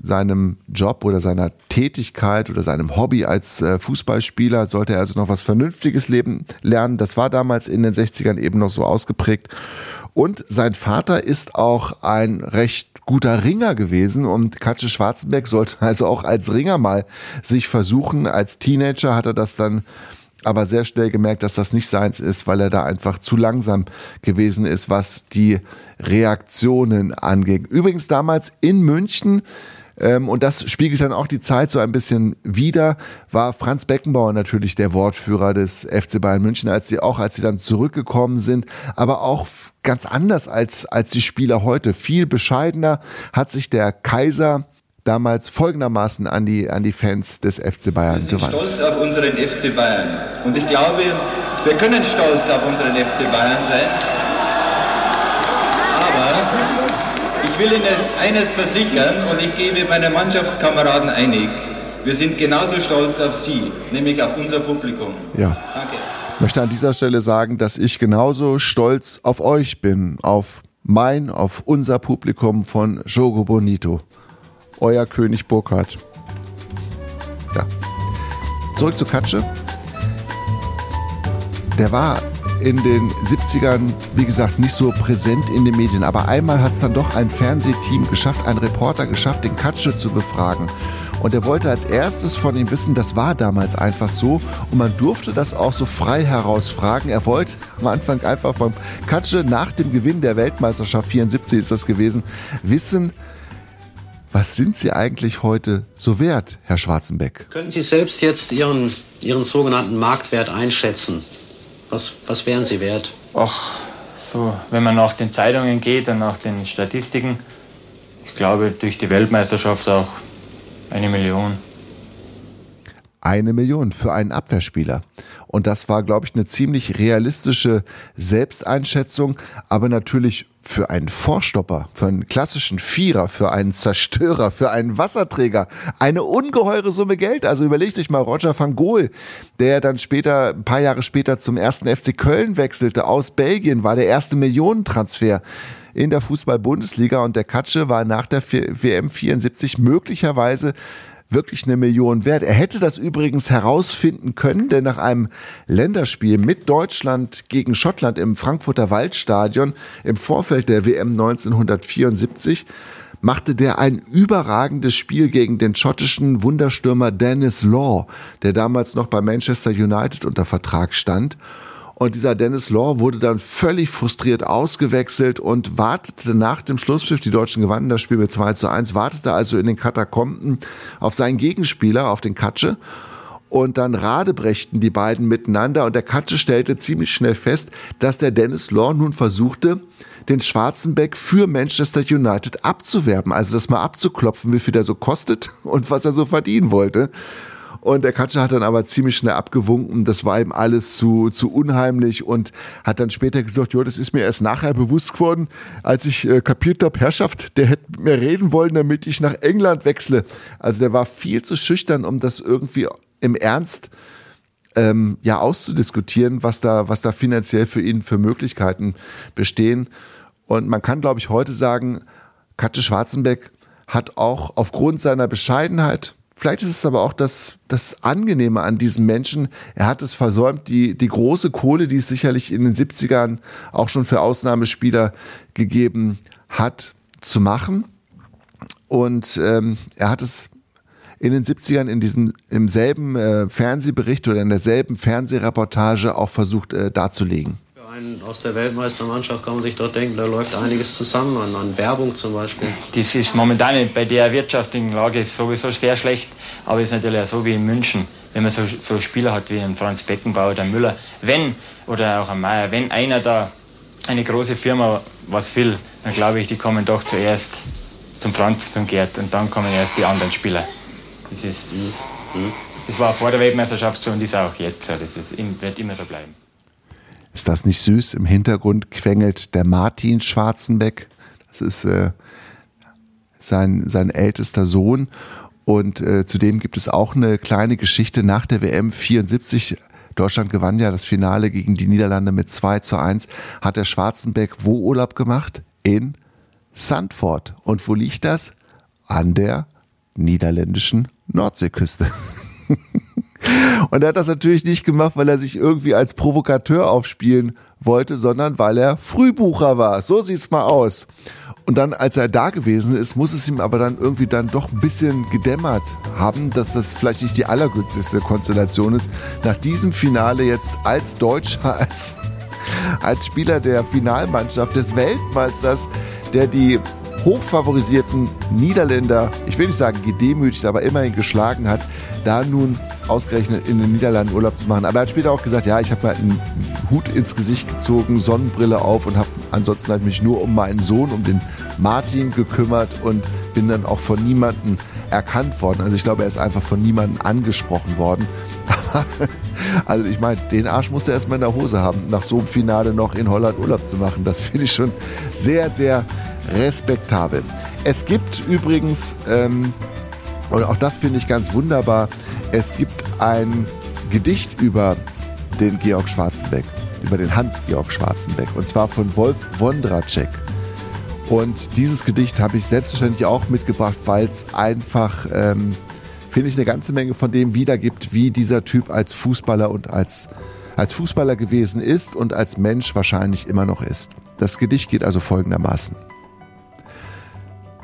seinem Job oder seiner Tätigkeit oder seinem Hobby als äh, Fußballspieler sollte er also noch was Vernünftiges leben lernen. Das war damals in den 60ern eben noch so ausgeprägt. Und sein Vater ist auch ein recht guter Ringer gewesen und Katsche Schwarzenberg sollte also auch als Ringer mal sich versuchen. Als Teenager hat er das dann aber sehr schnell gemerkt, dass das nicht seins ist, weil er da einfach zu langsam gewesen ist, was die Reaktionen angeht. Übrigens damals in München ähm, und das spiegelt dann auch die Zeit so ein bisschen wider, war Franz Beckenbauer natürlich der Wortführer des FC Bayern München, als sie auch als sie dann zurückgekommen sind, aber auch ganz anders als als die Spieler heute, viel bescheidener hat sich der Kaiser damals folgendermaßen an die, an die Fans des FC Bayern wir sind gewandt. stolz auf unseren FC Bayern. Und ich glaube, wir können stolz auf unseren FC Bayern sein. Aber ich will Ihnen eines versichern und ich gebe meinen Mannschaftskameraden einig. Wir sind genauso stolz auf Sie, nämlich auf unser Publikum. Ja. Danke. Ich möchte an dieser Stelle sagen, dass ich genauso stolz auf euch bin, auf mein, auf unser Publikum von Jogo Bonito. Euer König Burkhardt. Ja. Zurück zu Katsche. Der war in den 70ern, wie gesagt, nicht so präsent in den Medien. Aber einmal hat es dann doch ein Fernsehteam geschafft, ein Reporter geschafft, den Katsche zu befragen. Und er wollte als erstes von ihm wissen, das war damals einfach so. Und man durfte das auch so frei herausfragen. Er wollte am Anfang einfach vom Katsche nach dem Gewinn der Weltmeisterschaft, 74 ist das gewesen, wissen, was sind Sie eigentlich heute so wert, Herr Schwarzenbeck? Könnten Sie selbst jetzt Ihren, Ihren sogenannten Marktwert einschätzen? Was, was wären Sie wert? Ach, so, wenn man nach den Zeitungen geht und nach den Statistiken, ich glaube durch die Weltmeisterschaft auch eine Million. Eine Million für einen Abwehrspieler. Und das war, glaube ich, eine ziemlich realistische Selbsteinschätzung, aber natürlich für einen Vorstopper, für einen klassischen Vierer, für einen Zerstörer, für einen Wasserträger eine ungeheure Summe Geld. Also überlegt euch mal Roger van Gool, der dann später, ein paar Jahre später zum ersten FC Köln wechselte aus Belgien, war der erste Millionentransfer in der Fußball-Bundesliga und der Katsche war nach der WM 74 möglicherweise wirklich eine Million wert. Er hätte das übrigens herausfinden können, denn nach einem Länderspiel mit Deutschland gegen Schottland im Frankfurter Waldstadion im Vorfeld der WM 1974 machte der ein überragendes Spiel gegen den schottischen Wunderstürmer Dennis Law, der damals noch bei Manchester United unter Vertrag stand. Und dieser Dennis Law wurde dann völlig frustriert ausgewechselt und wartete nach dem Schlusspfiff, die Deutschen gewannen das Spiel mit 2 zu 1, wartete also in den Katakomben auf seinen Gegenspieler, auf den Katsche. Und dann radebrechten die beiden miteinander und der Katsche stellte ziemlich schnell fest, dass der Dennis Law nun versuchte, den Schwarzenbeck für Manchester United abzuwerben, also das mal abzuklopfen, wie viel der so kostet und was er so verdienen wollte. Und der Katscher hat dann aber ziemlich schnell abgewunken. Das war ihm alles zu, zu unheimlich und hat dann später gesagt, ja, das ist mir erst nachher bewusst geworden, als ich äh, kapiert habe, Herrschaft, der hätte mit mir reden wollen, damit ich nach England wechsle. Also der war viel zu schüchtern, um das irgendwie im Ernst ähm, ja auszudiskutieren, was da, was da finanziell für ihn für Möglichkeiten bestehen. Und man kann, glaube ich, heute sagen, Katja Schwarzenbeck hat auch aufgrund seiner Bescheidenheit, vielleicht ist es aber auch das, das Angenehme an diesem Menschen, er hat es versäumt, die, die große Kohle, die es sicherlich in den 70ern auch schon für Ausnahmespieler gegeben hat, zu machen. Und ähm, er hat es in den 70ern in diesem im selben äh, Fernsehbericht oder in derselben Fernsehreportage auch versucht äh, darzulegen. Einen aus der Weltmeistermannschaft kann man sich dort denken, da läuft einiges zusammen, an, an Werbung zum Beispiel. Das ist momentan bei der wirtschaftlichen Lage sowieso sehr schlecht, aber es ist natürlich auch so wie in München, wenn man so, so Spieler hat wie einen Franz Beckenbauer oder Müller, wenn, oder auch ein Meier, wenn einer da eine große Firma was will, dann glaube ich, die kommen doch zuerst zum Franz, zum Gerd und dann kommen erst die anderen Spieler. Das, ist, das war vor der Weltmeisterschaft so und ist auch jetzt so. Das ist, wird immer so bleiben. Ist das nicht süß? Im Hintergrund quengelt der Martin Schwarzenbeck. Das ist äh, sein, sein ältester Sohn. Und äh, zudem gibt es auch eine kleine Geschichte nach der WM 74. Deutschland gewann ja das Finale gegen die Niederlande mit 2 zu 1. Hat der Schwarzenbeck wo Urlaub gemacht? In Sandford. Und wo liegt das? An der niederländischen Nordseeküste. Und er hat das natürlich nicht gemacht, weil er sich irgendwie als Provokateur aufspielen wollte, sondern weil er Frühbucher war. So sieht's mal aus. Und dann, als er da gewesen ist, muss es ihm aber dann irgendwie dann doch ein bisschen gedämmert haben, dass das vielleicht nicht die allergünstigste Konstellation ist, nach diesem Finale jetzt als Deutscher, als, als Spieler der Finalmannschaft des Weltmeisters, der die hochfavorisierten Niederländer, ich will nicht sagen gedemütigt, aber immerhin geschlagen hat, da nun ausgerechnet in den Niederlanden Urlaub zu machen. Aber er hat später auch gesagt, ja, ich habe mal einen Hut ins Gesicht gezogen, Sonnenbrille auf und habe ansonsten halt mich nur um meinen Sohn, um den Martin gekümmert und bin dann auch von niemandem erkannt worden. Also ich glaube, er ist einfach von niemandem angesprochen worden. also ich meine, den Arsch musste er erstmal in der Hose haben, nach so einem Finale noch in Holland Urlaub zu machen. Das finde ich schon sehr, sehr respektabel. Es gibt übrigens, ähm, und auch das finde ich ganz wunderbar, es gibt ein Gedicht über den Georg Schwarzenbeck, über den Hans-Georg Schwarzenbeck, und zwar von Wolf Wondracek. Und dieses Gedicht habe ich selbstverständlich auch mitgebracht, weil es einfach, ähm, finde ich, eine ganze Menge von dem wiedergibt, wie dieser Typ als Fußballer und als, als Fußballer gewesen ist und als Mensch wahrscheinlich immer noch ist. Das Gedicht geht also folgendermaßen.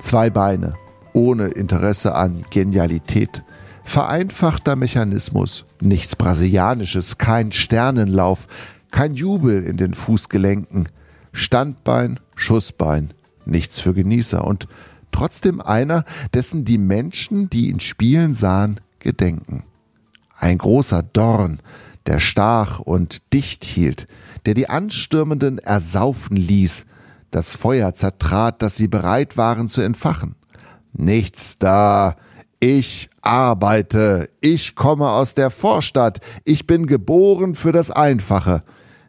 Zwei Beine, ohne Interesse an Genialität, vereinfachter Mechanismus, nichts Brasilianisches, kein Sternenlauf, kein Jubel in den Fußgelenken, Standbein, Schussbein, nichts für Genießer und trotzdem einer, dessen die Menschen, die ihn spielen sahen, gedenken. Ein großer Dorn, der stach und dicht hielt, der die Anstürmenden ersaufen ließ, das Feuer zertrat, das sie bereit waren zu entfachen. Nichts da, ich arbeite, ich komme aus der Vorstadt, ich bin geboren für das Einfache.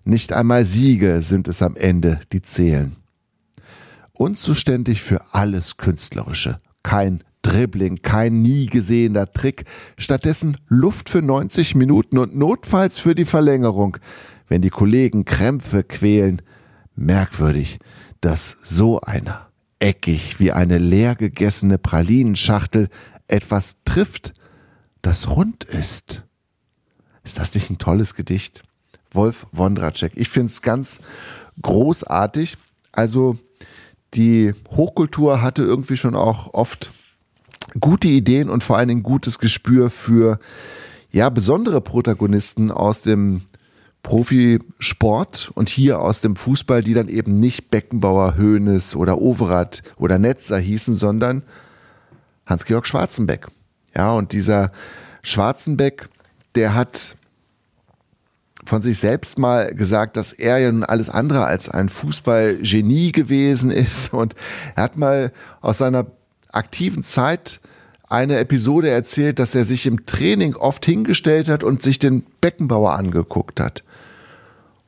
Nicht einmal Siege sind es am Ende, die zählen. Unzuständig für alles Künstlerische. Kein Dribbling, kein nie gesehener Trick, stattdessen Luft für 90 Minuten und notfalls für die Verlängerung, wenn die Kollegen Krämpfe quälen. Merkwürdig, dass so einer, eckig wie eine leer gegessene Pralinenschachtel, etwas trifft, das rund ist. Ist das nicht ein tolles Gedicht? Wolf Wondracek. Ich finde es ganz großartig. Also die Hochkultur hatte irgendwie schon auch oft gute Ideen und vor allen Dingen gutes Gespür für ja besondere Protagonisten aus dem Profisport und hier aus dem Fußball, die dann eben nicht Beckenbauer, Hoeneß oder Overath oder Netzer hießen, sondern Hans-Georg Schwarzenbeck. Ja, und dieser Schwarzenbeck, der hat von sich selbst mal gesagt, dass er ja nun alles andere als ein Fußballgenie gewesen ist. Und er hat mal aus seiner aktiven Zeit eine Episode erzählt, dass er sich im Training oft hingestellt hat und sich den Beckenbauer angeguckt hat.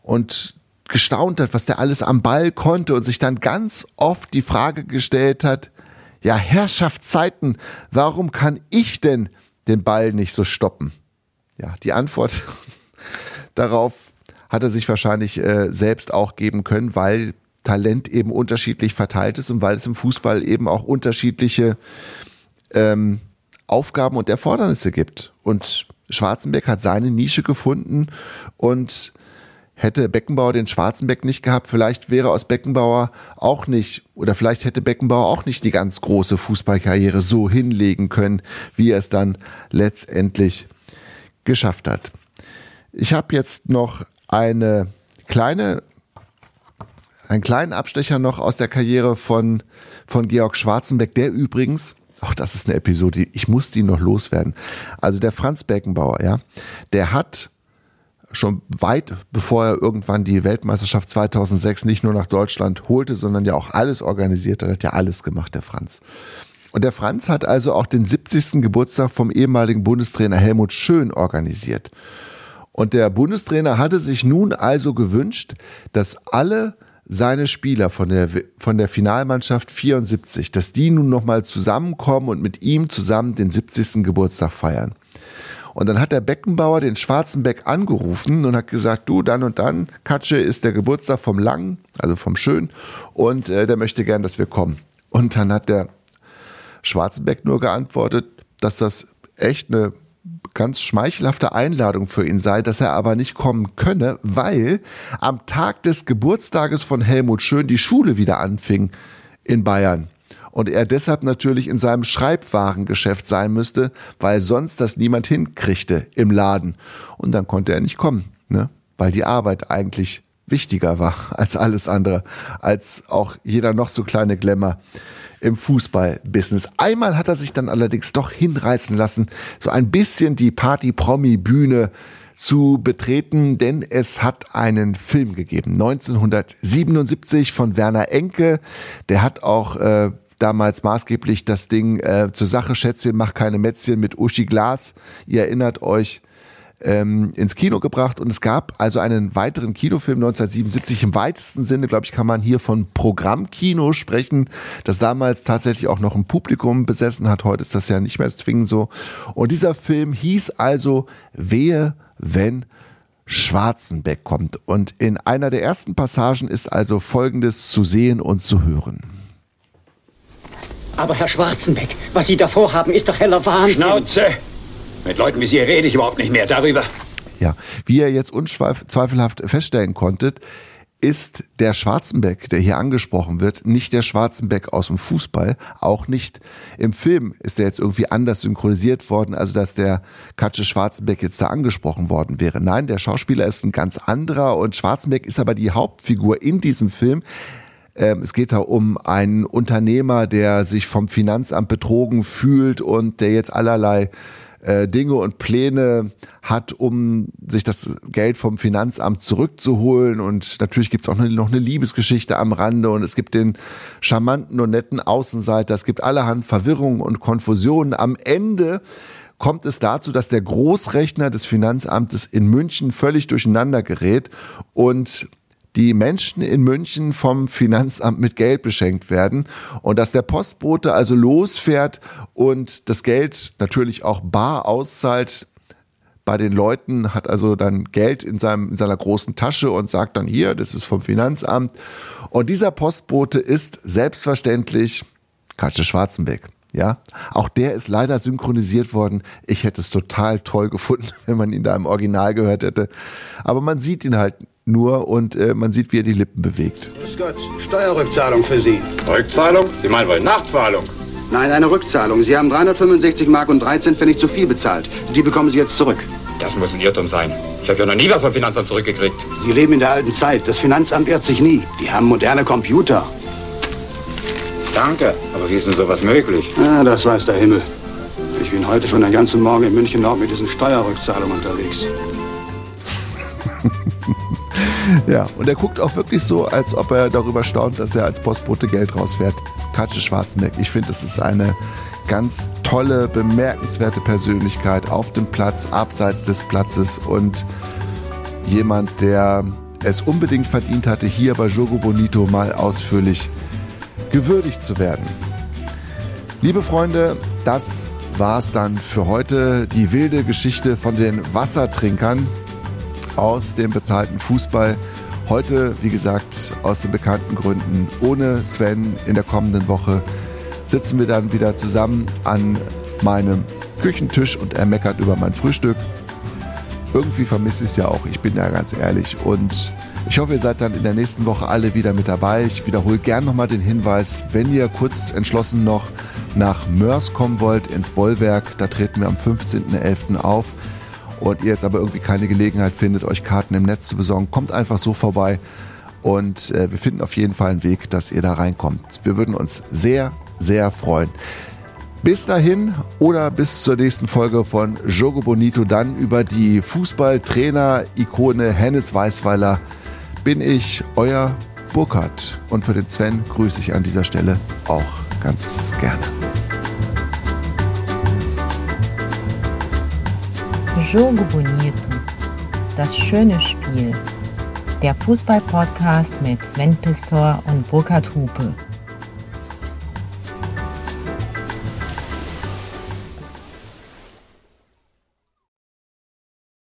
Und gestaunt hat, was der alles am Ball konnte und sich dann ganz oft die Frage gestellt hat, ja, Herrschaftszeiten, warum kann ich denn den Ball nicht so stoppen? Ja, die Antwort Darauf hat er sich wahrscheinlich äh, selbst auch geben können, weil Talent eben unterschiedlich verteilt ist und weil es im Fußball eben auch unterschiedliche ähm, Aufgaben und Erfordernisse gibt. Und Schwarzenbeck hat seine Nische gefunden und hätte Beckenbauer den Schwarzenbeck nicht gehabt, vielleicht wäre aus Beckenbauer auch nicht, oder vielleicht hätte Beckenbauer auch nicht die ganz große Fußballkarriere so hinlegen können, wie er es dann letztendlich geschafft hat. Ich habe jetzt noch eine kleine, einen kleinen Abstecher noch aus der Karriere von, von Georg Schwarzenbeck, der übrigens, auch das ist eine Episode, ich muss die noch loswerden. Also der Franz Beckenbauer, ja, der hat schon weit bevor er irgendwann die Weltmeisterschaft 2006 nicht nur nach Deutschland holte, sondern ja auch alles organisiert hat, hat ja alles gemacht, der Franz. Und der Franz hat also auch den 70. Geburtstag vom ehemaligen Bundestrainer Helmut Schön organisiert. Und der Bundestrainer hatte sich nun also gewünscht, dass alle seine Spieler von der, von der Finalmannschaft 74, dass die nun nochmal zusammenkommen und mit ihm zusammen den 70. Geburtstag feiern. Und dann hat der Beckenbauer den Schwarzenbeck angerufen und hat gesagt, du, dann und dann, Katsche ist der Geburtstag vom Lang, also vom Schön, und äh, der möchte gern, dass wir kommen. Und dann hat der Schwarzenbeck nur geantwortet, dass das echt eine ganz schmeichelhafte Einladung für ihn sei, dass er aber nicht kommen könne, weil am Tag des Geburtstages von Helmut Schön die Schule wieder anfing in Bayern. Und er deshalb natürlich in seinem Schreibwarengeschäft sein müsste, weil sonst das niemand hinkriegte im Laden. Und dann konnte er nicht kommen, ne? weil die Arbeit eigentlich wichtiger war als alles andere, als auch jeder noch so kleine Glamour im Fußballbusiness. Einmal hat er sich dann allerdings doch hinreißen lassen, so ein bisschen die Party-Promi-Bühne zu betreten, denn es hat einen Film gegeben, 1977 von Werner Enke. Der hat auch äh, damals maßgeblich das Ding äh, zur Sache Schätzchen, mach keine Mätzchen mit Uschi Glas. Ihr erinnert euch, ähm, ins Kino gebracht und es gab also einen weiteren Kinofilm 1977. Im weitesten Sinne, glaube ich, kann man hier von Programmkino sprechen, das damals tatsächlich auch noch ein Publikum besessen hat. Heute ist das ja nicht mehr zwingend so. Und dieser Film hieß also Wehe, wenn Schwarzenbeck kommt. Und in einer der ersten Passagen ist also Folgendes zu sehen und zu hören. Aber Herr Schwarzenbeck, was Sie da vorhaben, ist doch heller Wahnsinn. Schnauze! Mit Leuten wie Sie rede ich überhaupt nicht mehr darüber. Ja, wie ihr jetzt unzweifelhaft feststellen konntet, ist der Schwarzenbeck, der hier angesprochen wird, nicht der Schwarzenbeck aus dem Fußball, auch nicht im Film ist der jetzt irgendwie anders synchronisiert worden, also dass der Katsche Schwarzenbeck jetzt da angesprochen worden wäre. Nein, der Schauspieler ist ein ganz anderer und Schwarzenbeck ist aber die Hauptfigur in diesem Film. Ähm, es geht da um einen Unternehmer, der sich vom Finanzamt betrogen fühlt und der jetzt allerlei äh, Dinge und Pläne hat, um sich das Geld vom Finanzamt zurückzuholen. Und natürlich gibt es auch noch eine Liebesgeschichte am Rande und es gibt den charmanten und netten Außenseiter. Es gibt allerhand Verwirrungen und Konfusionen. Am Ende kommt es dazu, dass der Großrechner des Finanzamtes in München völlig durcheinander gerät und die Menschen in München vom Finanzamt mit Geld beschenkt werden und dass der Postbote also losfährt und das Geld natürlich auch bar auszahlt bei den Leuten, hat also dann Geld in, seinem, in seiner großen Tasche und sagt dann hier, das ist vom Finanzamt. Und dieser Postbote ist selbstverständlich Katze Schwarzenbeck. Ja, auch der ist leider synchronisiert worden. Ich hätte es total toll gefunden, wenn man ihn da im Original gehört hätte. Aber man sieht ihn halt nur und äh, man sieht, wie er die Lippen bewegt. Grüß Gott, Steuerrückzahlung für Sie. Rückzahlung? Sie meinen wohl Nachzahlung? Nein, eine Rückzahlung. Sie haben 365 Mark und 13 Pfennig zu viel bezahlt. Die bekommen Sie jetzt zurück. Das muss ein Irrtum sein. Ich habe ja noch nie was vom Finanzamt zurückgekriegt. Sie leben in der alten Zeit. Das Finanzamt irrt sich nie. Die haben moderne Computer. Danke, aber wie ist denn sowas möglich? Ah, das weiß der Himmel. Ich bin heute schon den ganzen Morgen in München Nord mit diesen Steuerrückzahlungen unterwegs. Ja, und er guckt auch wirklich so, als ob er darüber staunt, dass er als Postbote Geld rausfährt. Katsche Schwarzenbeck. Ich finde, das ist eine ganz tolle, bemerkenswerte Persönlichkeit auf dem Platz, abseits des Platzes und jemand, der es unbedingt verdient hatte, hier bei Jogo Bonito mal ausführlich gewürdigt zu werden. Liebe Freunde, das war's dann für heute. Die wilde Geschichte von den Wassertrinkern. aus dem bezahlten Fußball. Heute, wie gesagt, aus den bekannten Gründen ohne Sven. In der kommenden Woche sitzen wir dann wieder zusammen an meinem Küchentisch und er meckert über mein Frühstück. Irgendwie vermisse ich es ja auch, ich bin da ganz ehrlich. Und ich hoffe, ihr seid dann in der nächsten Woche alle wieder mit dabei. Ich wiederhole gern nochmal den Hinweis, wenn ihr kurz entschlossen noch nach Mörs kommen wollt, ins Bollwerk, da treten wir am 15.11. auf und ihr jetzt aber irgendwie keine Gelegenheit findet, euch Karten im Netz zu besorgen, kommt einfach so vorbei und äh, wir finden auf jeden Fall einen Weg, dass ihr da reinkommt. Wir würden uns sehr, sehr freuen. Bis dahin oder bis zur nächsten Folge von Jogo Bonito, dann über die Fußballtrainer-Ikone Hennes Weißweiler bin ich euer Burkhard und für den Sven grüße ich an dieser Stelle auch ganz gerne. Jogo Bonito. Das schöne Spiel. Der Fußball-Podcast mit Sven Pistor und Burkhard Hupe.